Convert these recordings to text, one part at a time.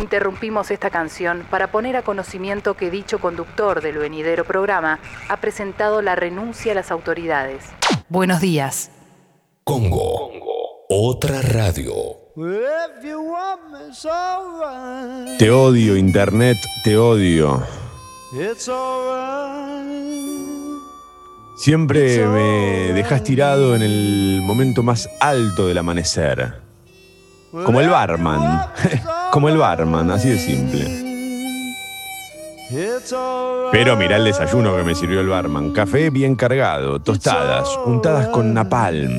Interrumpimos esta canción para poner a conocimiento que dicho conductor del venidero programa ha presentado la renuncia a las autoridades. Buenos días. Congo. Otra radio. Te odio, Internet, te odio. Siempre me dejas tirado en el momento más alto del amanecer. Como el barman. Como el barman, así de simple. Pero mirá el desayuno que me sirvió el barman. Café bien cargado, tostadas, untadas con napalm.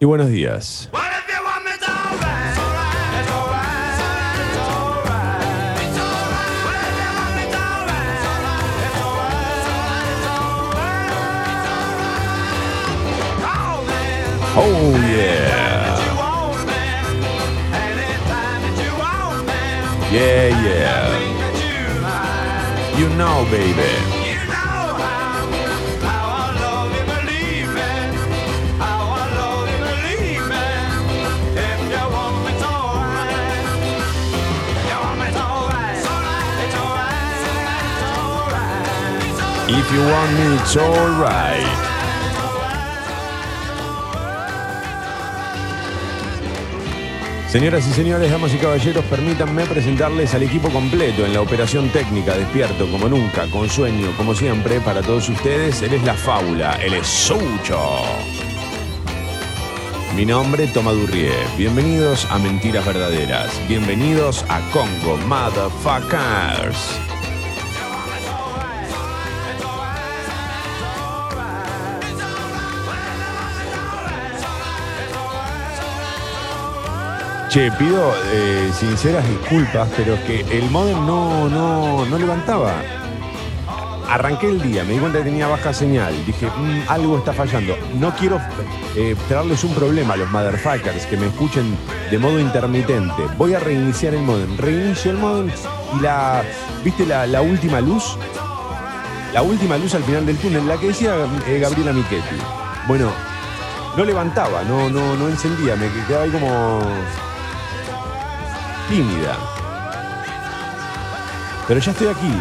Y buenos días. Oh yeah. Yeah, yeah. You know, baby. If you want me, it's alright. Señoras y señores, damas y caballeros, permítanme presentarles al equipo completo en la operación técnica, despierto como nunca, con sueño como siempre, para todos ustedes. Él es la fábula, él es Sucho. Mi nombre, Toma Durrié. Bienvenidos a Mentiras Verdaderas. Bienvenidos a Congo Motherfuckers. Che, pido eh, sinceras disculpas, pero es que el modem no, no, no levantaba. Arranqué el día, me di cuenta que tenía baja señal. Dije, "Mm, algo está fallando. No quiero eh, traerles un problema a los motherfuckers que me escuchen de modo intermitente. Voy a reiniciar el modem. Reinicio el modem y la. ¿Viste la, última luz? La última luz al final del túnel, la que decía eh, Gabriela Michetti. Bueno, no levantaba, no, no, no encendía, me quedaba ahí como tímida. Pero ya estoy aquí.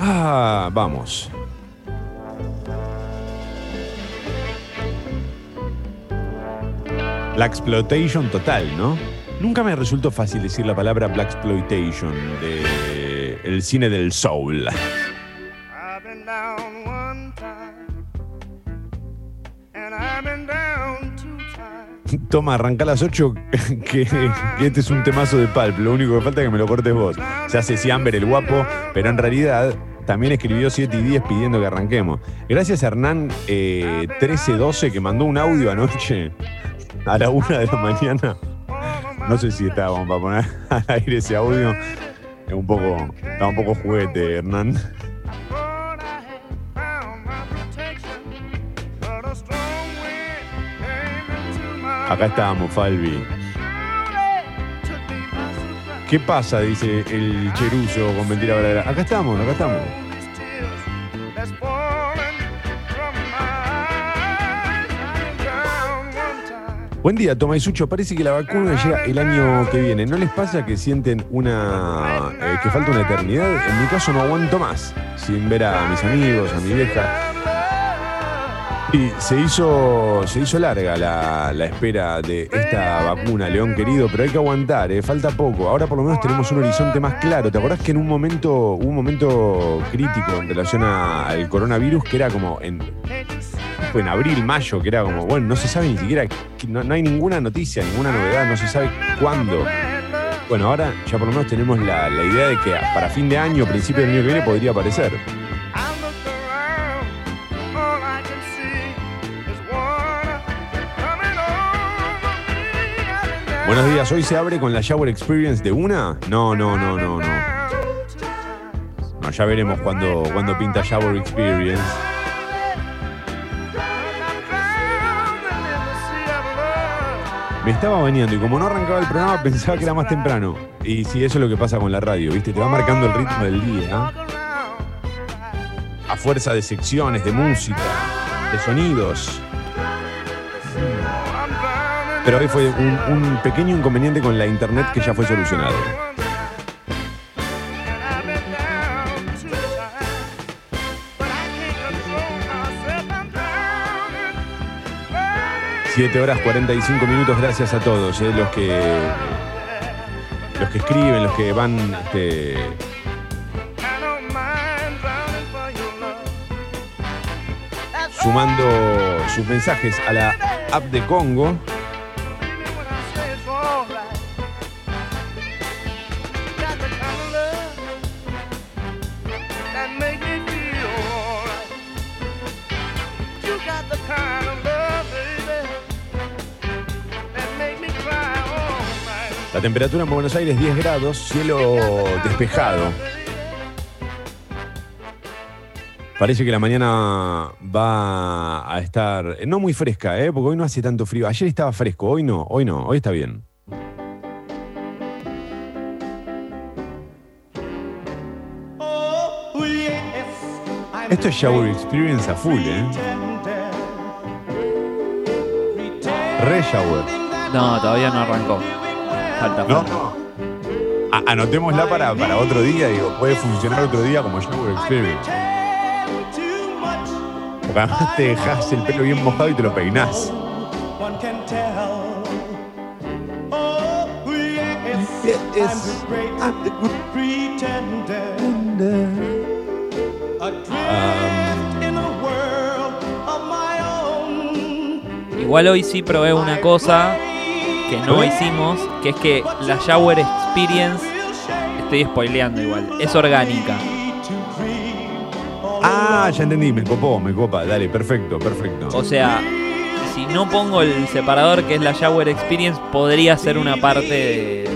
Ah, vamos. La exploitation total, ¿no? Nunca me resultó fácil decir la palabra black exploitation de el cine del soul. Toma, arranca a las 8 que, este es un temazo de Pulp. Lo único que falta es que me lo cortes vos. Se hace Ciamber el guapo, pero en realidad también escribió 7 y 10 pidiendo que arranquemos. Gracias a Hernán eh, 1312 que mandó un audio anoche a la 1 de la mañana. No sé si estábamos para poner al aire ese audio. Es un poco, estaba un poco juguete, Hernán. Acá estábamos, Falvi. ¿Qué pasa? Dice el cheruzo con mentira verdadera. Acá estamos, acá estamos. Buen día, Toma Sucho. Parece que la vacuna llega el año que viene. ¿No les pasa que sienten una. eh, que falta una eternidad? En mi caso no aguanto más. Sin ver a mis amigos, a mi vieja. Y se hizo, se hizo larga la, la espera de esta vacuna, León querido, pero hay que aguantar, eh, falta poco. Ahora por lo menos tenemos un horizonte más claro. ¿Te acordás que en un momento, hubo un momento crítico en relación a- al coronavirus que era como en, fue en abril, mayo, que era como, bueno, no se sabe ni siquiera, no, no hay ninguna noticia, ninguna novedad, no se sabe cuándo. Bueno, ahora ya por lo menos tenemos la, la idea de que para fin de año, principio del año que viene, podría aparecer. Buenos días, hoy se abre con la Shower Experience de una. No, no, no, no, no. No, ya veremos cuando, cuando pinta Shower Experience. Me estaba bañando y como no arrancaba el programa pensaba que era más temprano. Y sí, eso es lo que pasa con la radio, ¿viste? Te va marcando el ritmo del día. A fuerza de secciones, de música, de sonidos. Pero hoy fue un, pequeño inconveniente con la internet que ya fue solucionado. Siete horas 45 minutos, gracias a todos, eh, los que los que escriben, los que van este, sumando sus mensajes a la app de Congo. La temperatura en Buenos Aires 10 grados, cielo despejado. Parece que la mañana va a estar no muy fresca, ¿eh? porque hoy no hace tanto frío. Ayer estaba fresco, hoy no, hoy no, hoy está bien. Esto es Shower Experience a full, ¿eh? Re Shower. No, todavía no arrancó. Falta, ¿No? falta. A- anotémosla para, para otro día, digo, puede funcionar otro día como Shower Experience. Porque además te dejas el pelo bien mojado y te lo peinás. Igual hoy sí probé una cosa que no hicimos, que es que la Shower Experience, estoy spoileando igual, es orgánica. Ah, ya entendí, me copó, me copa. Dale, perfecto, perfecto. O sea, si no pongo el separador que es la Shower Experience, podría ser una parte de, de-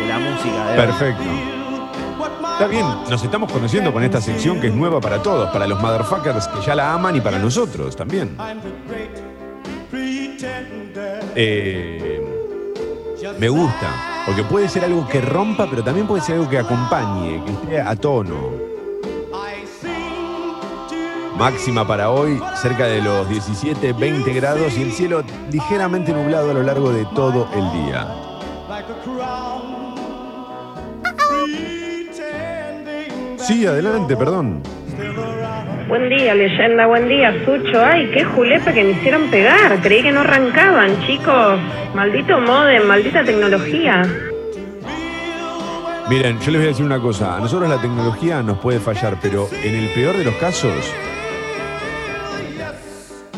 de la música. de. Perfecto. Está bien, nos estamos conociendo con esta sección que es nueva para todos, para los motherfuckers que ya la aman y para nosotros también. Eh, me gusta, porque puede ser algo que rompa, pero también puede ser algo que acompañe, que esté a tono. Máxima para hoy, cerca de los 17, 20 grados y el cielo ligeramente nublado a lo largo de todo el día. Sí, adelante, perdón. Buen día, leyenda, buen día, Sucho. Ay, qué julepa que me hicieron pegar. Creí que no arrancaban, chicos. Maldito modem, maldita tecnología. Miren, yo les voy a decir una cosa. A nosotros la tecnología nos puede fallar, pero en el peor de los casos,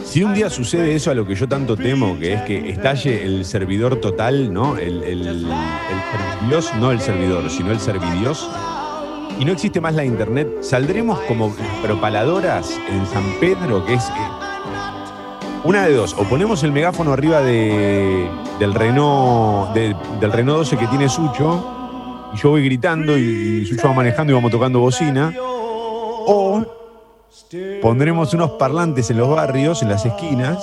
si un día sucede eso a lo que yo tanto temo, que es que estalle el servidor total, ¿no? El, el, servidios, no el servidor, sino el servidios, y no existe más la internet, saldremos como propaladoras en San Pedro, que es eh, una de dos. O ponemos el megáfono arriba de, del Renault, de- del Renault 12 que tiene Sucho, y yo voy gritando y, Sucho va manejando y vamos tocando bocina. O pondremos unos parlantes en los barrios, en las esquinas,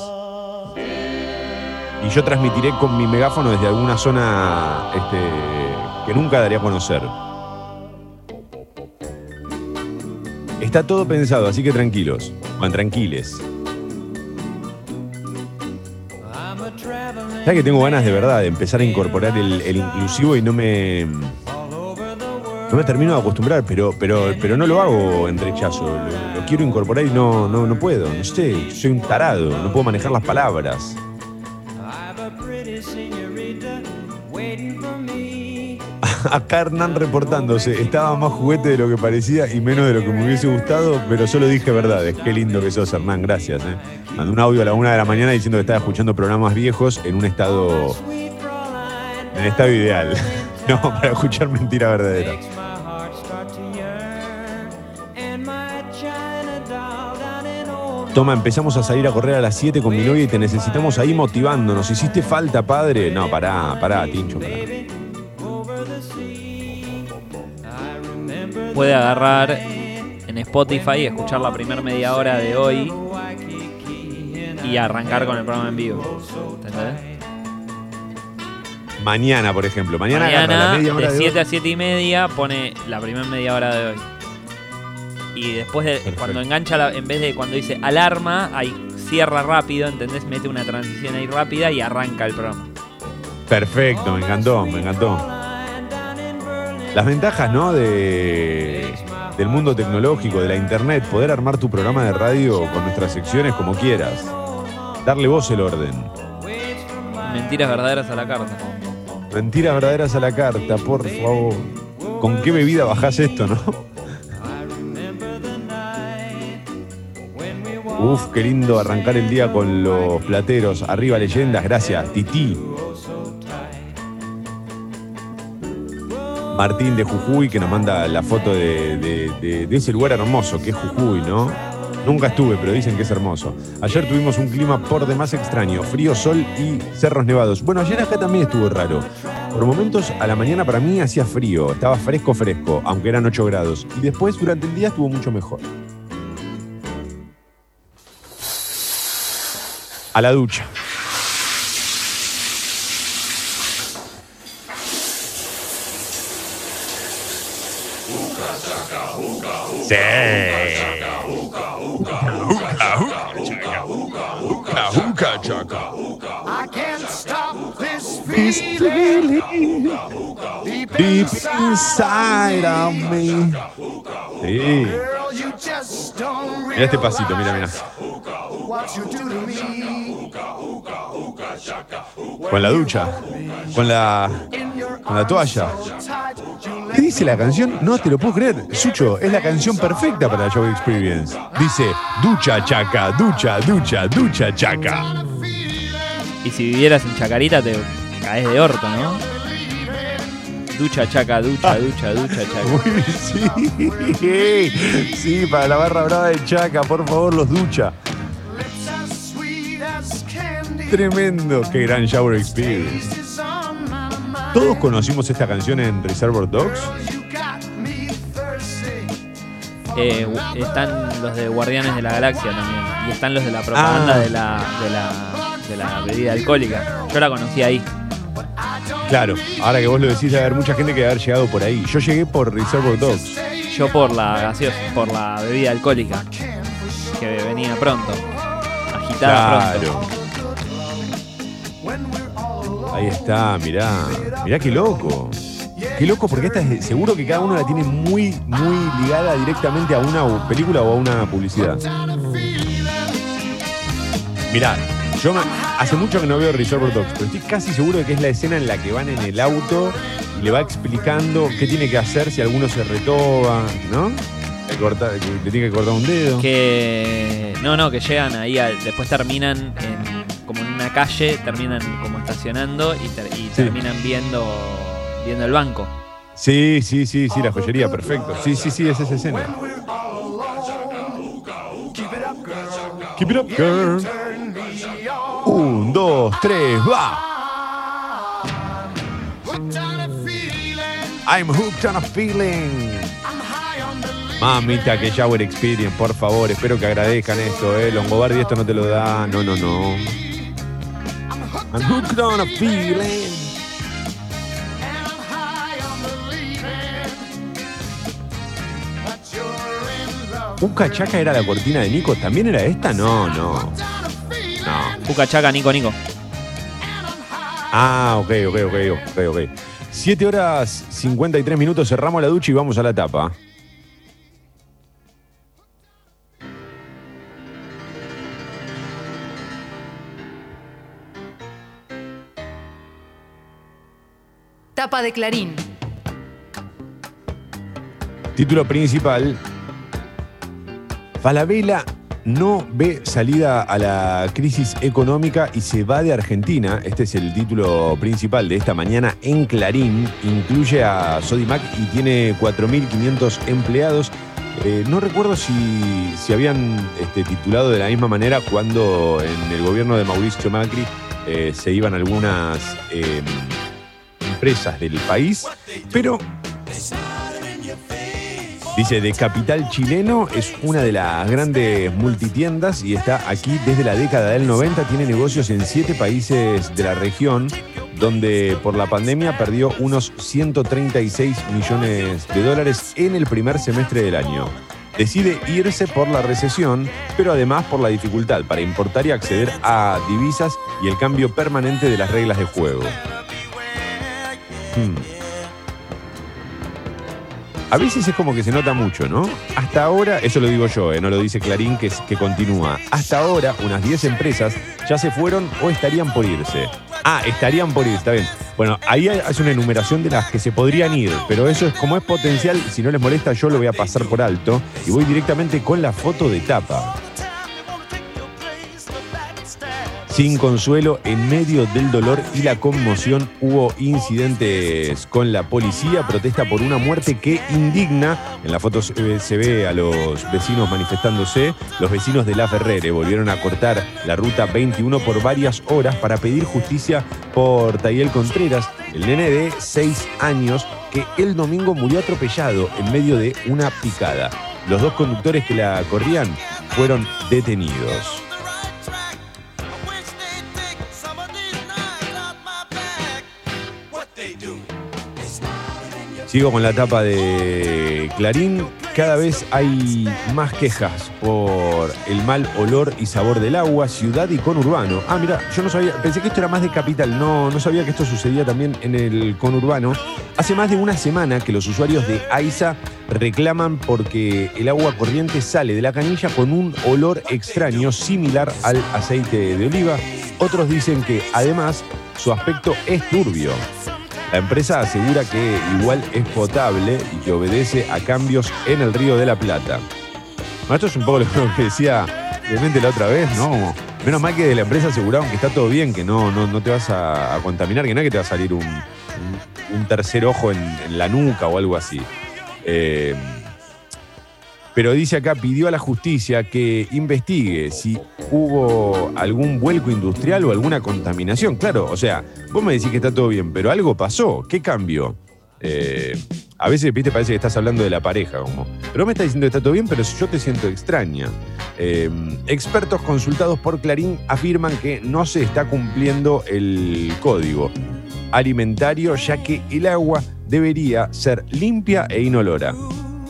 y yo transmitiré con mi megáfono desde alguna zona este, que nunca daría a conocer. Está todo pensado, así que tranquilos. Van tranquiles. ¿Sabes que tengo ganas de verdad de empezar a incorporar el, el inclusivo y no me. No me termino de acostumbrar, pero, pero, pero no lo hago en rechazo. Lo, lo quiero incorporar y no, no, no puedo. No sé, soy un tarado, no puedo manejar las palabras. Acá Hernán reportándose, estaba más juguete de lo que parecía y menos de lo que me hubiese gustado, pero solo dije verdades. Qué lindo que sos, Hernán, gracias. ¿eh? Mandé un audio a la una de la mañana diciendo que estaba escuchando programas viejos en un estado. en estado ideal. No, para escuchar mentira verdadera. Toma, empezamos a salir a correr a las 7 con mi novia y te necesitamos ahí motivándonos. ¿Hiciste falta, padre? No, pará, pará, Tincho, pará. Puede agarrar en Spotify y escuchar la primera media hora de hoy y arrancar con el programa en vivo. ¿Entendés? Mañana, por ejemplo. Mañana, agarra Mañana, la media hora de de 7 hoy. a 7 y media, pone la primera media hora de hoy. Y después, de, Perfecto. cuando engancha, la- en vez de cuando dice alarma, ahí cierra rápido, ¿entendés? Mete una transición ahí rápida y arranca el programa. Perfecto, me encantó, me encantó. Las ventajas, ¿no? De, del mundo tecnológico, de la internet, poder armar tu programa de radio con nuestras secciones como quieras. Darle vos el orden. Mentiras verdaderas a la carta. Mentiras verdaderas a la carta, por favor. ¿Con qué bebida bajás esto, no? Uf, qué lindo arrancar el día con los plateros. Arriba leyendas, gracias. Tití. Martín de Jujuy que nos manda la foto de, de- ese lugar hermoso que es Jujuy, ¿no? Nunca estuve, pero dicen que es hermoso. Ayer tuvimos un clima por demás extraño, frío, sol y cerros nevados. Bueno, ayer acá también estuvo raro. Por momentos a la mañana para mí hacía frío, estaba fresco, fresco, aunque eran 8 grados. Y después durante el día estuvo mucho mejor. A la ducha. Sí. I can't stop this feeling deep inside of me. Sí. Mira este pasito, mira, mira. Con la ducha. Con la. Con la toalla. ¿Qué dice la canción? No te lo puedo creer. Sucho, es la canción perfecta para la Show Experience. Dice, ducha chaca, ducha, ducha, ducha chaca. Y si vivieras en Chacarita, te caes de orto, ¿no? Ducha, chaca, ducha, ducha, ducha, chaca. Uy, sí. Sí, para la barra brava de chaca, por favor, los ducha. Tremendo, qué gran Shower Experience. Todos conocimos esta canción en Reservoir Dogs. Eh, están los de Guardianes de la Galaxia también. Y están los de la propaganda Ah. de, la, de, la, de la bebida alcohólica. Yo la conocí ahí. Claro, ahora que vos lo decís, debe haber mucha gente que debe haber llegado por ahí. Yo llegué por Reservoir Dogs. Yo por la gaseosa, por la bebida alcohólica. Que venía pronto. Agitada Claro. pronto. Ahí está, mirá. Mirá qué loco. Qué loco porque esta es, seguro que cada uno la tiene muy, muy ligada directamente a una película o a una publicidad. Mirá, yo me- hace mucho que no veo Reservoir Dogs, pero estoy casi seguro de que es la escena en la que van en el auto y le va explicando qué tiene que hacer si alguno se retoba, ¿no? Que le tiene que cortar un dedo. Que. No, no, que llegan ahí, al- después terminan en una calle, terminan como estacionando y, ter- y Sí. terminan viendo, viendo el banco. Sí, sí, sí, sí, la joyería, perfecto. Sí, sí, sí, es esa escena. Keep it up, girl. Un, dos, tres, va. I'm hooked on a feeling. Mamita, que Shower Experience, por favor, espero que agradezcan esto, eh. Longobardi esto no te lo da. No, no, no. I'm hooked on a feeling. ¿Uca Chaca era la cortina de Nico? ¿También era esta? No, no. No. Puca chaca, Nico, Nico. Ah, ok, ok, ok, ok, ok. 7 horas 53 minutos, cerramos la ducha y vamos a la tapa. De Clarín. Título principal. Falabella no ve salida a la crisis económica y se va de Argentina. Este es el título principal de esta mañana en Clarín. Incluye a Sodimac y tiene 4.500 empleados. Eh, no recuerdo si, si habían este, titulado de la misma manera cuando en el gobierno de Mauricio Macri eh, se iban algunas eh, empresas del país, pero Dice, de capital chileno, es una de las grandes multitiendas y está aquí desde la década del 90, tiene negocios en siete países de la región, donde por la pandemia perdió unos 136 millones de dólares en el primer semestre del año. Decide irse por la recesión, pero además por la dificultad para importar y acceder a divisas y el cambio permanente de las reglas de juego. A veces es como que se nota mucho, ¿no? Hasta ahora, eso lo digo yo, eh, no lo dice Clarín, que, que continúa. Hasta ahora, unas 10 empresas ya se fueron o estarían por irse. Ah, estarían por irse, está bien. Bueno, ahí hace una enumeración de las que se podrían ir, pero eso es como es potencial, si no les molesta, yo lo voy a pasar por alto y voy directamente con la foto de tapa. Sin consuelo, en medio del dolor y la conmoción, hubo incidentes con la policía, protesta por una muerte que indigna. En la foto se ve, se ve a los vecinos manifestándose. Los vecinos de La Ferrere volvieron a cortar la ruta 21 por varias horas para pedir justicia por Tayel Contreras, el nene de 6 años que el domingo murió atropellado en medio de una picada. Los dos conductores que la corrían fueron detenidos. Sigo con la tapa de Clarín. Cada vez hay más quejas por el mal olor y sabor del agua, ciudad y conurbano. Ah, mira, yo no sabía, pensé que esto era más de capital, no, no sabía que esto sucedía también en el conurbano. Hace más de una semana que los usuarios de AISA reclaman porque el agua corriente sale de la canilla con un olor extraño similar al aceite de oliva. Otros dicen que además su aspecto es turbio. La empresa asegura que igual es potable y que obedece a cambios en el río de la Plata. Bueno, esto es un poco lo que decía Clemente la otra vez, ¿no? Menos mal que de la empresa aseguraron que está todo bien, que no, no, no te vas a, contaminar, que no es que te va a salir un, un- tercer ojo en, en la nuca o algo así. Eh, pero dice acá, pidió a la justicia que investigue si hubo algún vuelco industrial o alguna contaminación. Claro, o sea, vos me decís que está todo bien, pero algo pasó. ¿Qué cambió? Eh, a veces, viste, parece que estás hablando de la pareja, como. Pero me estás diciendo que está todo bien, pero yo te siento extraña. Eh, expertos consultados por Clarín afirman que no se está cumpliendo el código alimentario, ya que el agua debería ser limpia e inolora.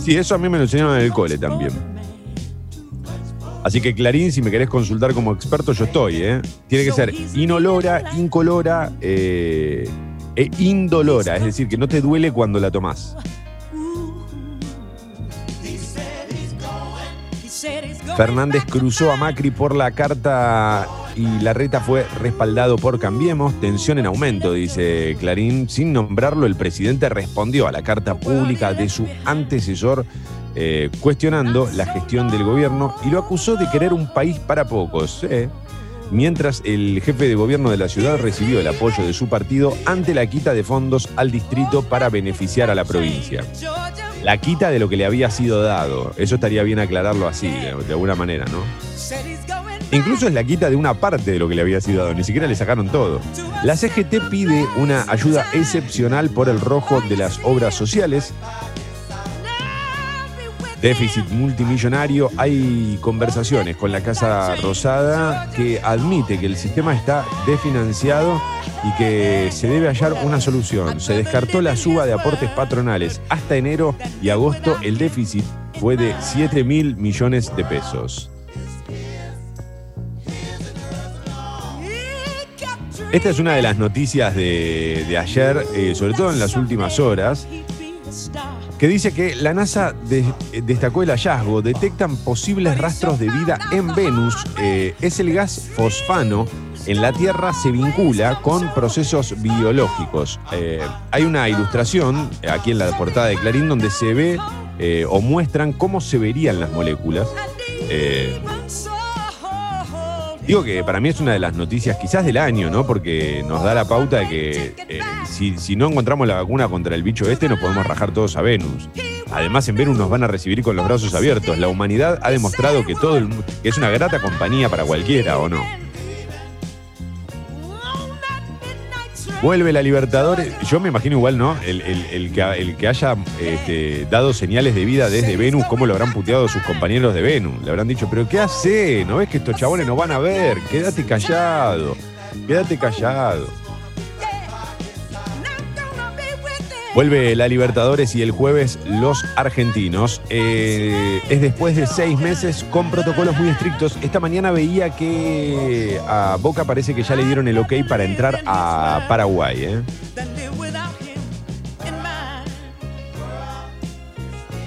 Sí, eso a mí me lo enseñaron en el cole también. Así que Clarín, si me querés consultar como experto, yo estoy, ¿eh? Tiene que ser inolora, incolora eh, e indolora, es decir, que no te duele cuando la tomás. Fernández cruzó a Macri por la carta y la reta fue respaldado por Cambiemos. Tensión en aumento, dice Clarín. Sin nombrarlo, el presidente respondió a la carta pública de su antecesor eh, cuestionando la gestión del gobierno y lo acusó de querer un país para pocos. ¿eh? Mientras el jefe de gobierno de la ciudad recibió el apoyo de su partido ante la quita de fondos al distrito para beneficiar a la provincia. La quita de lo que le había sido dado. Eso estaría bien aclararlo así, de, de alguna manera, ¿no? Incluso es la quita de una parte de lo que le había sido dado, ni siquiera le sacaron todo. La CGT pide una ayuda excepcional por el rojo de las obras sociales. Déficit multimillonario. Hay conversaciones con la Casa Rosada que admite que el sistema está desfinanciado y que se debe hallar una solución. Se descartó la suba de aportes patronales. Hasta enero y agosto el déficit fue de 7 mil millones de pesos. Esta es una de las noticias de, ayer, eh, sobre todo en las últimas horas, que dice que la NASA eh, destacó el hallazgo, detectan posibles rastros de vida en Venus. Eh, es el gas fosfano en la Tierra se vincula con procesos biológicos. Hay una ilustración aquí en la portada de Clarín donde se ve o muestran cómo se verían las moléculas. Digo que para mí es una de las noticias quizás del año, ¿no? Porque nos da la pauta de que eh, si, no encontramos la vacuna contra el bicho este, nos podemos rajar todos a Venus. Además, en Venus nos van a recibir con los brazos abiertos. La humanidad ha demostrado que todo el que es una grata compañía para cualquiera, ¿o no? Vuelve la Libertadores. Yo me imagino igual, ¿no? El, el- que, el que haya este, dado señales de vida desde Venus, cómo lo habrán puteado sus compañeros de Venus. Le habrán dicho, pero ¿qué hace? ¿No ves que estos chabones nos van a ver? Quédate callado. Quédate callado. Vuelve la Libertadores y el jueves los argentinos. Eh, es después de seis meses con protocolos muy estrictos. Esta mañana veía que a Boca parece que ya le dieron el ok para entrar a Paraguay. ¿eh?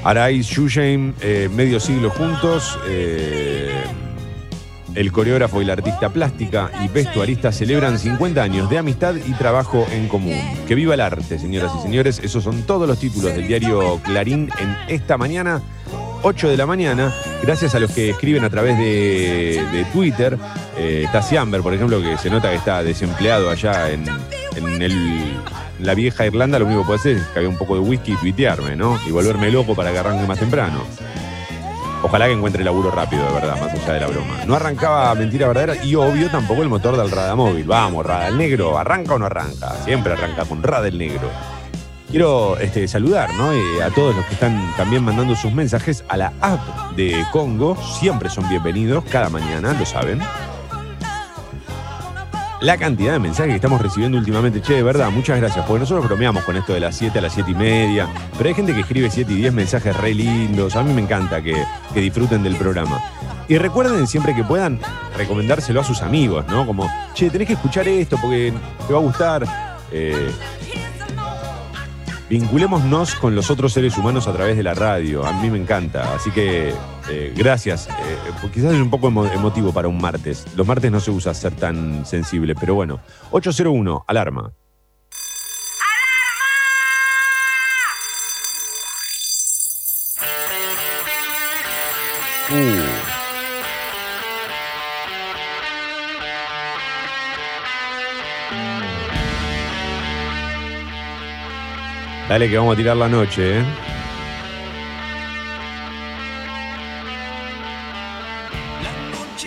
Arais, Shusheim, eh, medio siglo juntos. eh, el coreógrafo y la artista plástica y vestuarista celebran 50 años de amistad y trabajo en común. Que viva el arte, señoras y señores. Esos son todos los títulos del diario Clarín en esta mañana. 8 de la mañana, gracias a los que escriben a través de, Twitter. Eh, Tassi Amber, por ejemplo, que se nota que está desempleado allá en, en el- la vieja Irlanda, lo único que puede hacer es que había un poco de whisky y tuitearme, ¿no? Y volverme loco para que arranque más temprano. Ojalá que encuentre laburo rápido, de verdad, más allá de la broma. No arrancaba mentira verdadera y obvio tampoco el motor del Radamóvil. Vamos, Rada el Negro, ¿arranca o no arranca? Siempre arranca con Rada el Negro. Quiero este, saludar ¿no? A todos los que están también mandando sus mensajes a la app de Congo. Siempre son bienvenidos, cada mañana, lo saben. La cantidad de mensajes que estamos recibiendo últimamente, che, de verdad, muchas gracias, porque nosotros bromeamos con esto de las 7 a las 7 y media, pero hay gente que escribe 7 y 10 mensajes re lindos, a mí me encanta que, que disfruten del programa. Y recuerden siempre que puedan recomendárselo a sus amigos, ¿no? Como, che, tenés que escuchar esto porque te va a gustar. Eh, vinculémonos con los otros seres humanos a través de la radio. A mí me encanta. Así que eh, gracias. Eh, pues quizás es un poco emo- emotivo para un martes. Los martes no se usa ser tan sensible, pero bueno. 801, alarma. Uh. Dale que vamos a tirar la noche, ¿eh?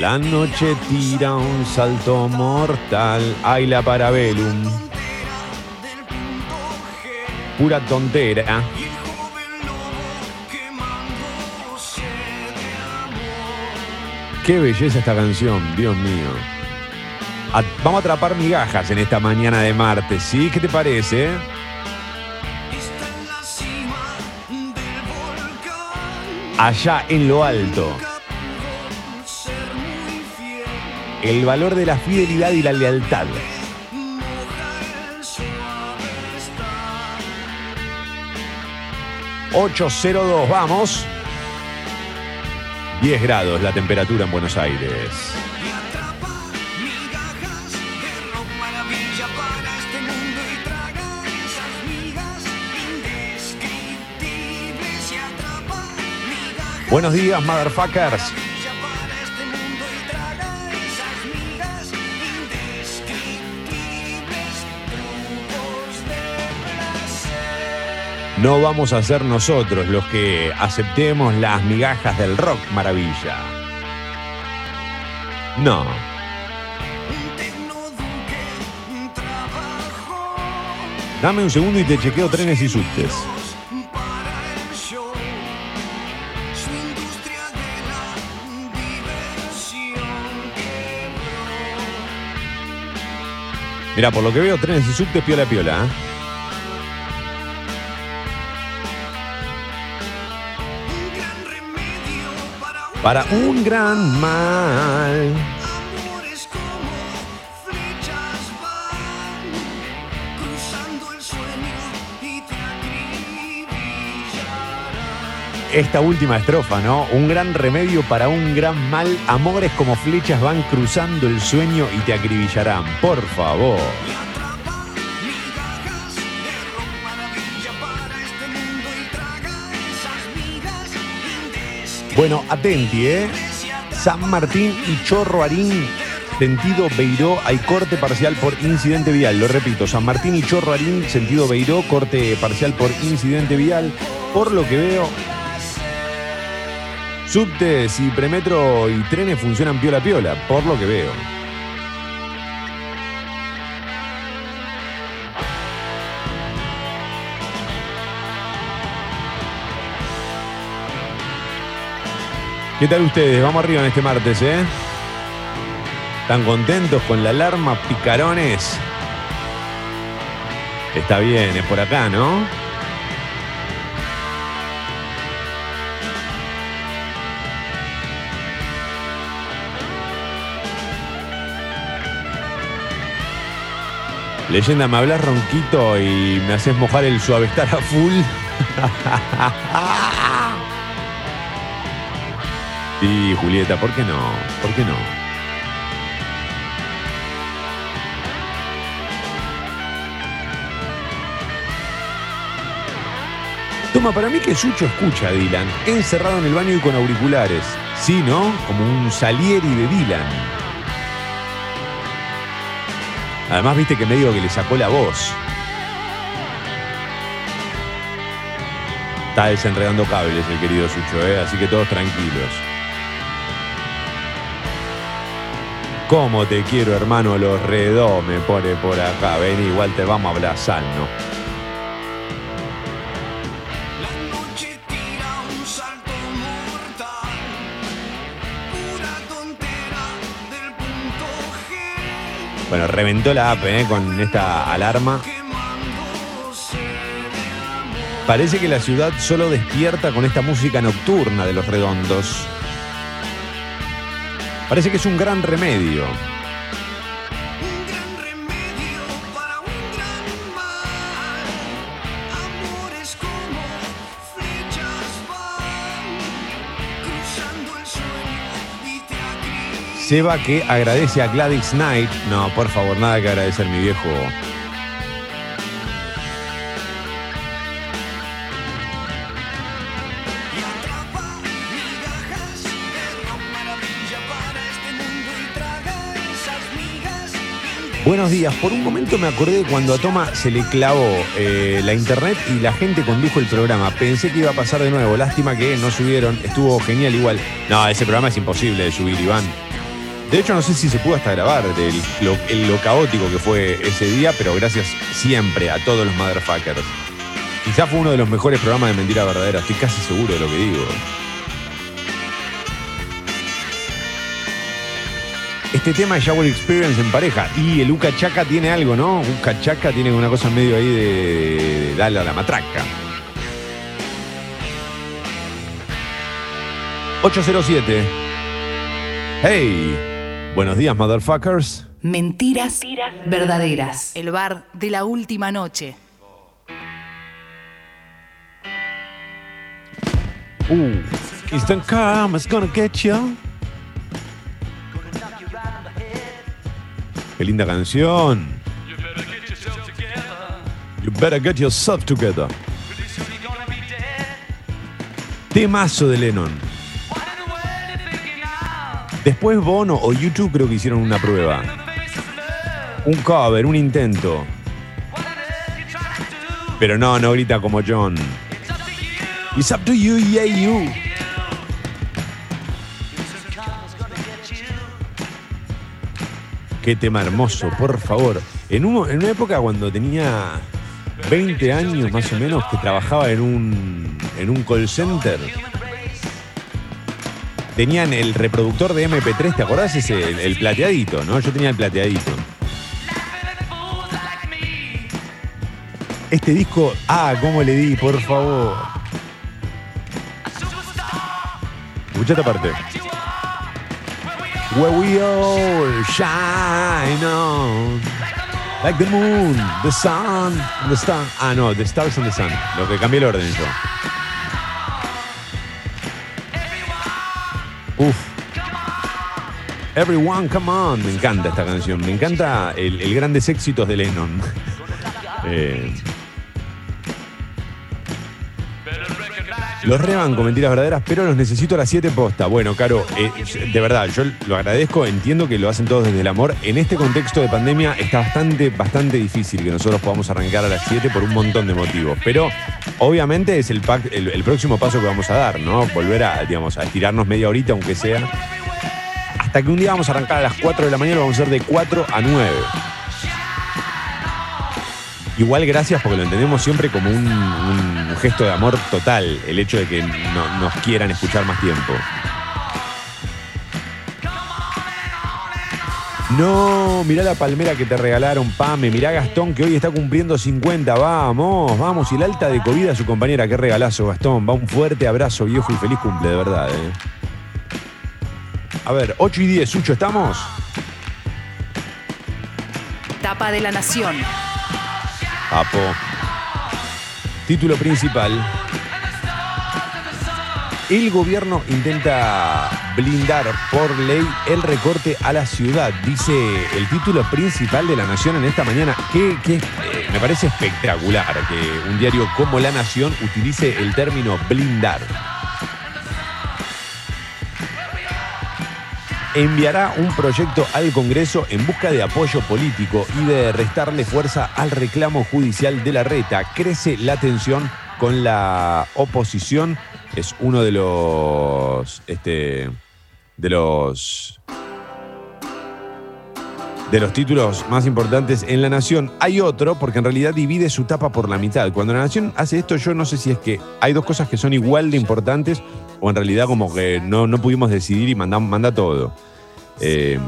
La noche tira un salto mortal. Ay, la parabellum. Pura tontera. Qué belleza esta canción, Dios mío. Vamos a atrapar migajas en esta mañana de martes, ¿sí? ¿Qué te parece? Allá en lo alto. El valor de la fidelidad y la lealtad. ...802, vamos. 10 grados la temperatura en Buenos Aires. Buenos días, motherfuckers. No vamos a ser nosotros los que aceptemos las migajas del rock maravilla. No. Dame un segundo y te chequeo trenes y subtes. Mira, por lo que veo, trenes y subtes piola piola. ¿eh? Para un gran mal. Esta última estrofa, ¿no? Un gran remedio para un gran mal. Amores como flechas van cruzando el sueño y te acribillarán. Por favor. Bueno, atenti, ¿eh? San Martín y Chorro Harín, sentido Beiró, hay corte parcial por incidente vial. Lo repito, San Martín y Chorro Harín, sentido Beiró, corte parcial por incidente vial. Por lo que veo, subtes y premetro y trenes funcionan piola piola, por lo que veo. ¿Qué tal ustedes? Vamos arriba en este martes, ¿eh? ¿Están contentos con la alarma, picarones? Está bien, es por acá, ¿no? Leyenda, me hablas ronquito y me haces mojar el suavestar a full. Sí, Julieta, ¿por qué no? ¿Por qué no? Toma, para mí que Sucho escucha a Dylan, encerrado en el baño y con auriculares. Sí, ¿no? Como un Salieri de Dylan. Además, viste que medio que le sacó la voz. Está desenredando cables el querido Sucho, ¿eh? así que todos tranquilos. ¿Cómo te quiero, hermano? Los redó me pone por acá. Ven, igual te vamos a abrazar, ¿no? La noche tira un salto mortal, pura tontera del punto G, Bueno, reventó la app ¿eh? con esta alarma. Parece que la ciudad solo despierta con esta música nocturna de los redondos. Parece que es un gran remedio. Seba que agradece a Gladys Knight. No, por favor, nada que agradecer, mi viejo. Por un momento me acordé cuando a Toma se le clavó eh, la internet y la gente condujo el programa. Pensé que iba a pasar de nuevo. Lástima que no subieron. Estuvo genial igual. No, ese programa es imposible de subir, Iván. De hecho, no sé si se pudo hasta grabar del, lo, el- lo caótico que fue ese día, pero gracias siempre a todos los motherfuckers. Quizás fue uno de los mejores programas de Mentira Verdadera. Estoy casi seguro de lo que digo. Este tema es Shower Experience en pareja. Y el Uca Chaca tiene algo, ¿no? Uca Chaca tiene una cosa medio ahí de, de darle a la matraca. 807. Hey. Buenos días, motherfuckers. Mentiras verdaderas. El bar de la última noche. Uh. Instant Karma's gonna get you. Qué linda canción. You better get yourself together. Temazo de Lennon. Después Bono o YouTube creo que hicieron una prueba. Un cover, un intento. Pero no, no grita como John. It's up to you, yeah, you. Qué tema hermoso, por favor. En, un- en una época cuando tenía 20 años más o menos, que trabajaba en un, en un call center, tenían el reproductor de MP3, ¿te acordás ese? El, plateadito, ¿no? Yo tenía el plateadito. Este disco, ah, cómo le di, por favor. Escucha esta parte. Where we all shine on. Like the moon, the sun, the star. Ah, no, the stars and the sun. Lo que cambié el orden yo. Uf. Everyone, come on. Me encanta esta canción. Me encanta el, el grandes éxitos de Lennon. Eh, Los rebanco, mentiras verdaderas, pero los necesito a las 7 posta. Bueno, Caro, eh, de verdad, yo lo agradezco, entiendo que lo hacen todos desde el amor. En este contexto de pandemia está bastante, bastante difícil que nosotros podamos arrancar a las 7 por un montón de motivos. Pero obviamente es el, el, próximo paso que vamos a dar, ¿no? Volver a, digamos, a estirarnos media horita, aunque sea. Hasta que un día vamos a arrancar a las 4 de la mañana, vamos a hacer de 4 a 9. Igual gracias porque lo entendemos siempre como un, gesto de amor total, el hecho de que no- nos quieran escuchar más tiempo. No, mirá la palmera que te regalaron, Pame. Mirá Gastón que hoy está cumpliendo 50. Vamos, vamos. Y el alta de COVID a su compañera. Qué regalazo, Gastón. Va un fuerte abrazo, viejo, y feliz cumple, de verdad. eh. A ver, 8 y 10, Sucho, ¿estamos? Tap tapa de la nación. Papo. Título principal. El gobierno intenta blindar por ley el recorte a la ciudad, dice el título principal de La Nación en esta mañana. Que, que, eh, me parece espectacular que un diario como La Nación utilice el término blindar. Enviará un proyecto al Congreso en busca de apoyo político y de restarle fuerza al reclamo judicial de la reta. Crece la tensión con la oposición. Es uno de los. Este, de los. De los títulos más importantes en La Nación. Hay otro, porque en realidad divide su tapa por la mitad. Cuando La Nación hace esto, yo no sé si es que hay dos cosas que son igual de importantes o en realidad como que no, no pudimos decidir y manda, manda todo. Eh,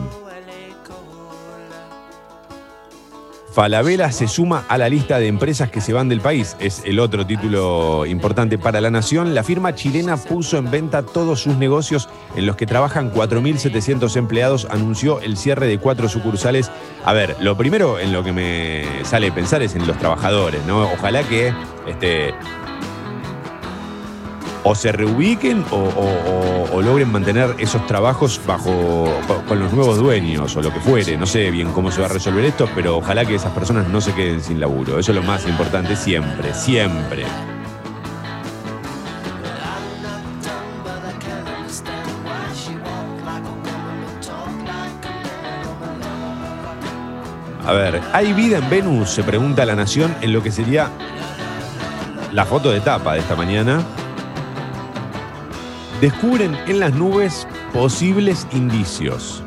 Falabella se suma a la lista de empresas que se van del país. Es el otro título importante para la nación. La firma chilena puso en venta todos sus negocios en los que trabajan 4.700 empleados. Anunció el cierre de cuatro sucursales. A ver, lo primero en lo que me sale pensar es en los trabajadores, ¿no? Ojalá que este, o se reubiquen o, logren mantener esos trabajos bajo con los nuevos dueños o lo que fuere. No sé bien cómo se va a resolver esto, pero ojalá que esas personas no se queden sin laburo. Eso es lo más importante siempre, siempre. A ver, ¿hay vida en Venus? Se pregunta la nación en lo que sería la foto de tapa de esta mañana. Descubren en las nubes posibles indicios.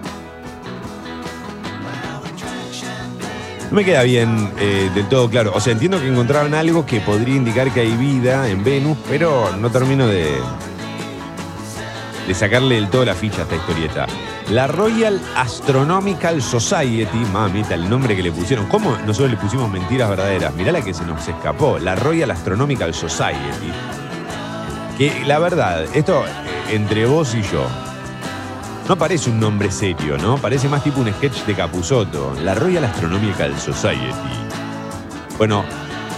No me queda bien eh, del todo claro. O sea, entiendo que encontraron algo que podría indicar que hay vida en Venus, pero no termino de, de sacarle del todo la ficha a esta historieta. La Royal Astronomical Society, mamita, el nombre que le pusieron. ¿Cómo nosotros le pusimos mentiras verdaderas? Mirá la que se nos escapó. La Royal Astronomical Society. Que la verdad, esto eh, entre vos y yo, no parece un nombre serio, ¿no? Parece más tipo un sketch de Capusotto. La Royal Astronomical Society. Bueno,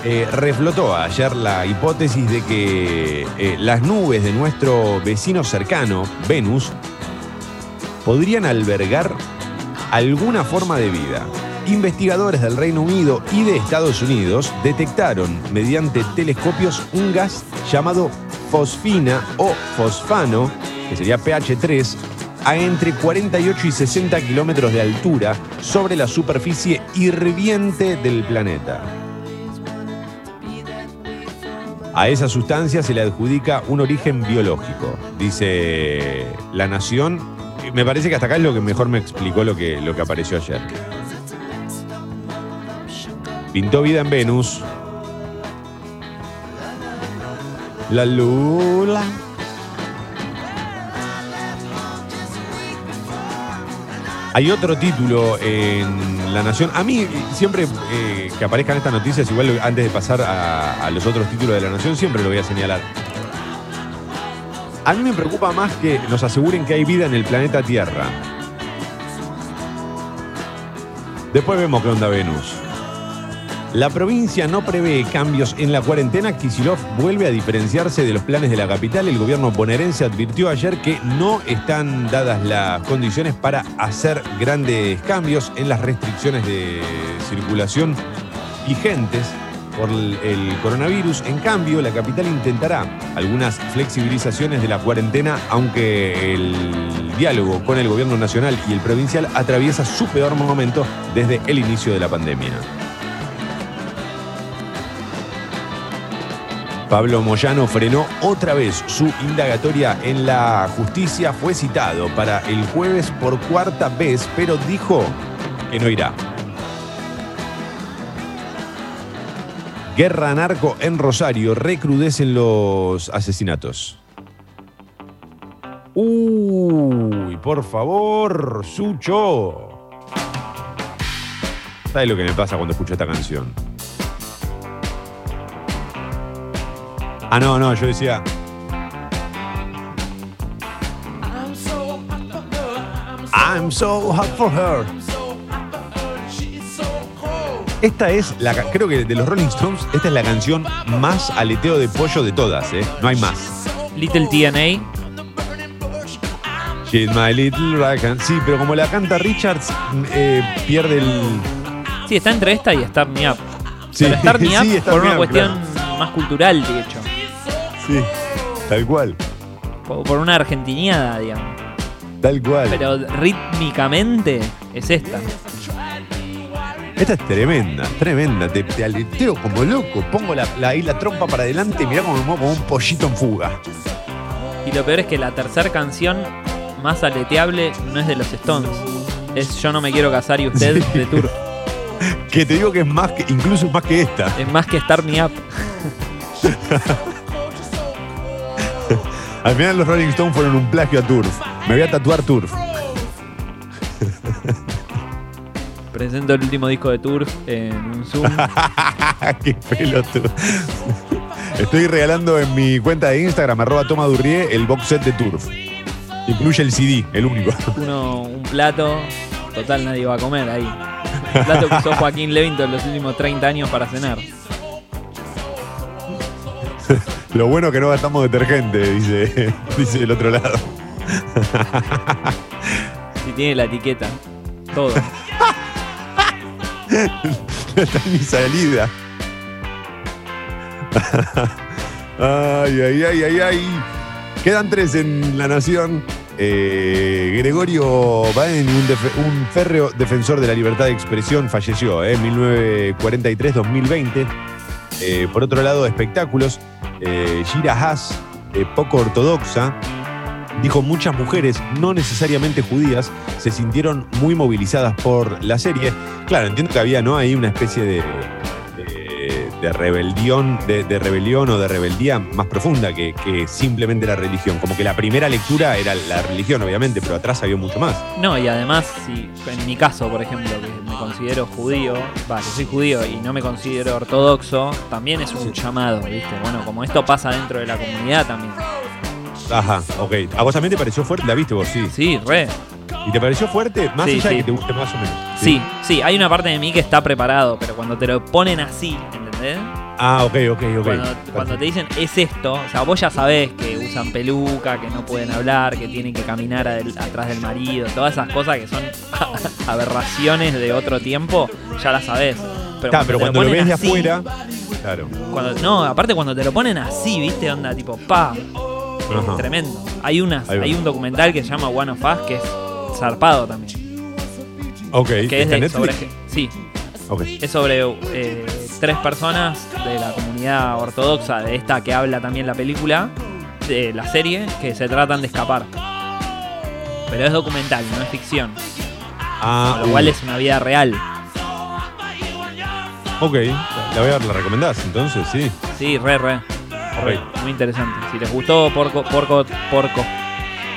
eh, reflotó ayer la hipótesis de que eh, las nubes de nuestro vecino cercano, Venus, podrían albergar alguna forma de vida. Investigadores del Reino Unido y de Estados Unidos detectaron mediante telescopios un gas llamado fosfina o fosfano, que sería pH3, a entre 48 y 60 kilómetros de altura sobre la superficie hirviente del planeta. A esa sustancia se le adjudica un origen biológico, dice La Nación. Me parece que hasta acá es lo que mejor me explicó lo que, lo que apareció ayer. Pintó vida en Venus. La lula. Hay otro título en La Nación. A mí, siempre eh, que aparezcan estas noticias, igual antes de pasar a, a los otros títulos de La Nación, siempre lo voy a señalar. A mí me preocupa más que nos aseguren que hay vida en el planeta Tierra. Después vemos qué onda Venus. La provincia no prevé cambios en la cuarentena. Kisilov vuelve a diferenciarse de los planes de la capital. El gobierno bonaerense advirtió ayer que no están dadas las condiciones para hacer grandes cambios en las restricciones de circulación vigentes por el coronavirus. En cambio, la capital intentará algunas flexibilizaciones de la cuarentena, aunque el diálogo con el gobierno nacional y el provincial atraviesa su peor momento desde el inicio de la pandemia. Pablo Moyano frenó otra vez su indagatoria en la justicia. Fue citado para el jueves por cuarta vez, pero dijo que no irá. Guerra narco en Rosario. Recrudecen los asesinatos. Uy, por favor, Sucho. ¿Sabes lo que me pasa cuando escucho esta canción? Ah, no, no, yo decía. I'm so hot for her. Esta es la creo que de los Rolling Stones, esta es la canción más aleteo de pollo de todas, ¿eh? No hay más. Little TNA. She's my little raccoon. Sí, pero como la canta Richards, mm, eh, pierde el. Sí, está entre esta y Start Me Up. Sí, Pero Start Me Up sí, por una Up, cuestión más cultural, de hecho. Sí, tal cual. Por, una argentiniada, digamos. Tal cual. Pero rítmicamente es esta. Esta es tremenda, tremenda. Te, te aleteo como loco. Pongo la, la, ahí la trompa para adelante y mirá como me muevo como un pollito en fuga. Y lo peor es que la tercera canción más aleteable no es de los Stones. Es Yo no me quiero casar y usted Sí. de Tour. Que te digo que es más que, incluso más que esta. Es más que Start Me Up. Al final los Rolling Stones fueron un plagio a Turf. Me voy a tatuar Turf. Presento el último disco de Tour en un Zoom. Qué pelotudo. Estoy regalando en mi cuenta de Instagram, arroba Toma Durrié, el box set de Turf. Incluye el CD, el único. Uno, un plato. Total, nadie va a comer ahí. Un plato que usó Joaquín Levington los últimos 30 años para cenar. Lo bueno que no gastamos detergente, dice, dice del otro lado. Si tiene la etiqueta. Todo. No está en mi salida. Ay, ay, ay, ay, ay. Quedan tres en La Nación. Eh, Gregorio Baen, un, férreo defensor de la libertad de expresión, falleció eh, en 1943-2020. Eh, por otro lado, espectáculos. Eh, Gira Haas, eh, poco ortodoxa, dijo muchas mujeres, no necesariamente judías, se sintieron muy movilizadas por la serie. Claro, entiendo que había ¿no? ahí una especie de, de, rebelión, de, de rebelión o de rebeldía más profunda que, que simplemente la religión. Como que la primera lectura era la religión, obviamente, pero atrás había mucho más. No, y además, si en mi caso, por ejemplo, que considero judío, va, que soy judío y no me considero ortodoxo, también es un llamado, ¿viste? Bueno, como esto pasa dentro de la comunidad también. Ajá, ok. ¿A vos también te pareció fuerte? ¿La viste vos? Sí. Sí, re. ¿Y te pareció fuerte? Más Sí, allá de sí. que te guste más o menos. Sí, sí, hay una parte de mí que está preparado, pero cuando te lo ponen así, ¿entendés? Ah, ok, ok, ok. Cuando, cuando te dicen es esto, o sea, vos ya sabés que usan peluca, que no pueden hablar, que tienen que caminar atrás del marido, todas esas cosas que son aberraciones de otro tiempo, ya las sabés. Pero Claro, pero cuando lo ves de así, afuera. Claro. cuando- no, aparte cuando te lo ponen así, viste, onda tipo, pa, Ajá. tremendo. Hay, unas, hay un documental que se llama One of Us que es zarpado también. Ok, Que es ¿está en de, sobre, sí, Ok. es sobre eh, tres personas de la comunidad ortodoxa, de esta que habla también la película, de la serie, que se tratan de escapar. Pero es documental, no es ficción. Ah, Con lo cual uh, es una vida real. Ok, la voy a la recomendás entonces, sí. Sí, re, re. re, Muy interesante. Si les gustó Porco, Porco, Porco.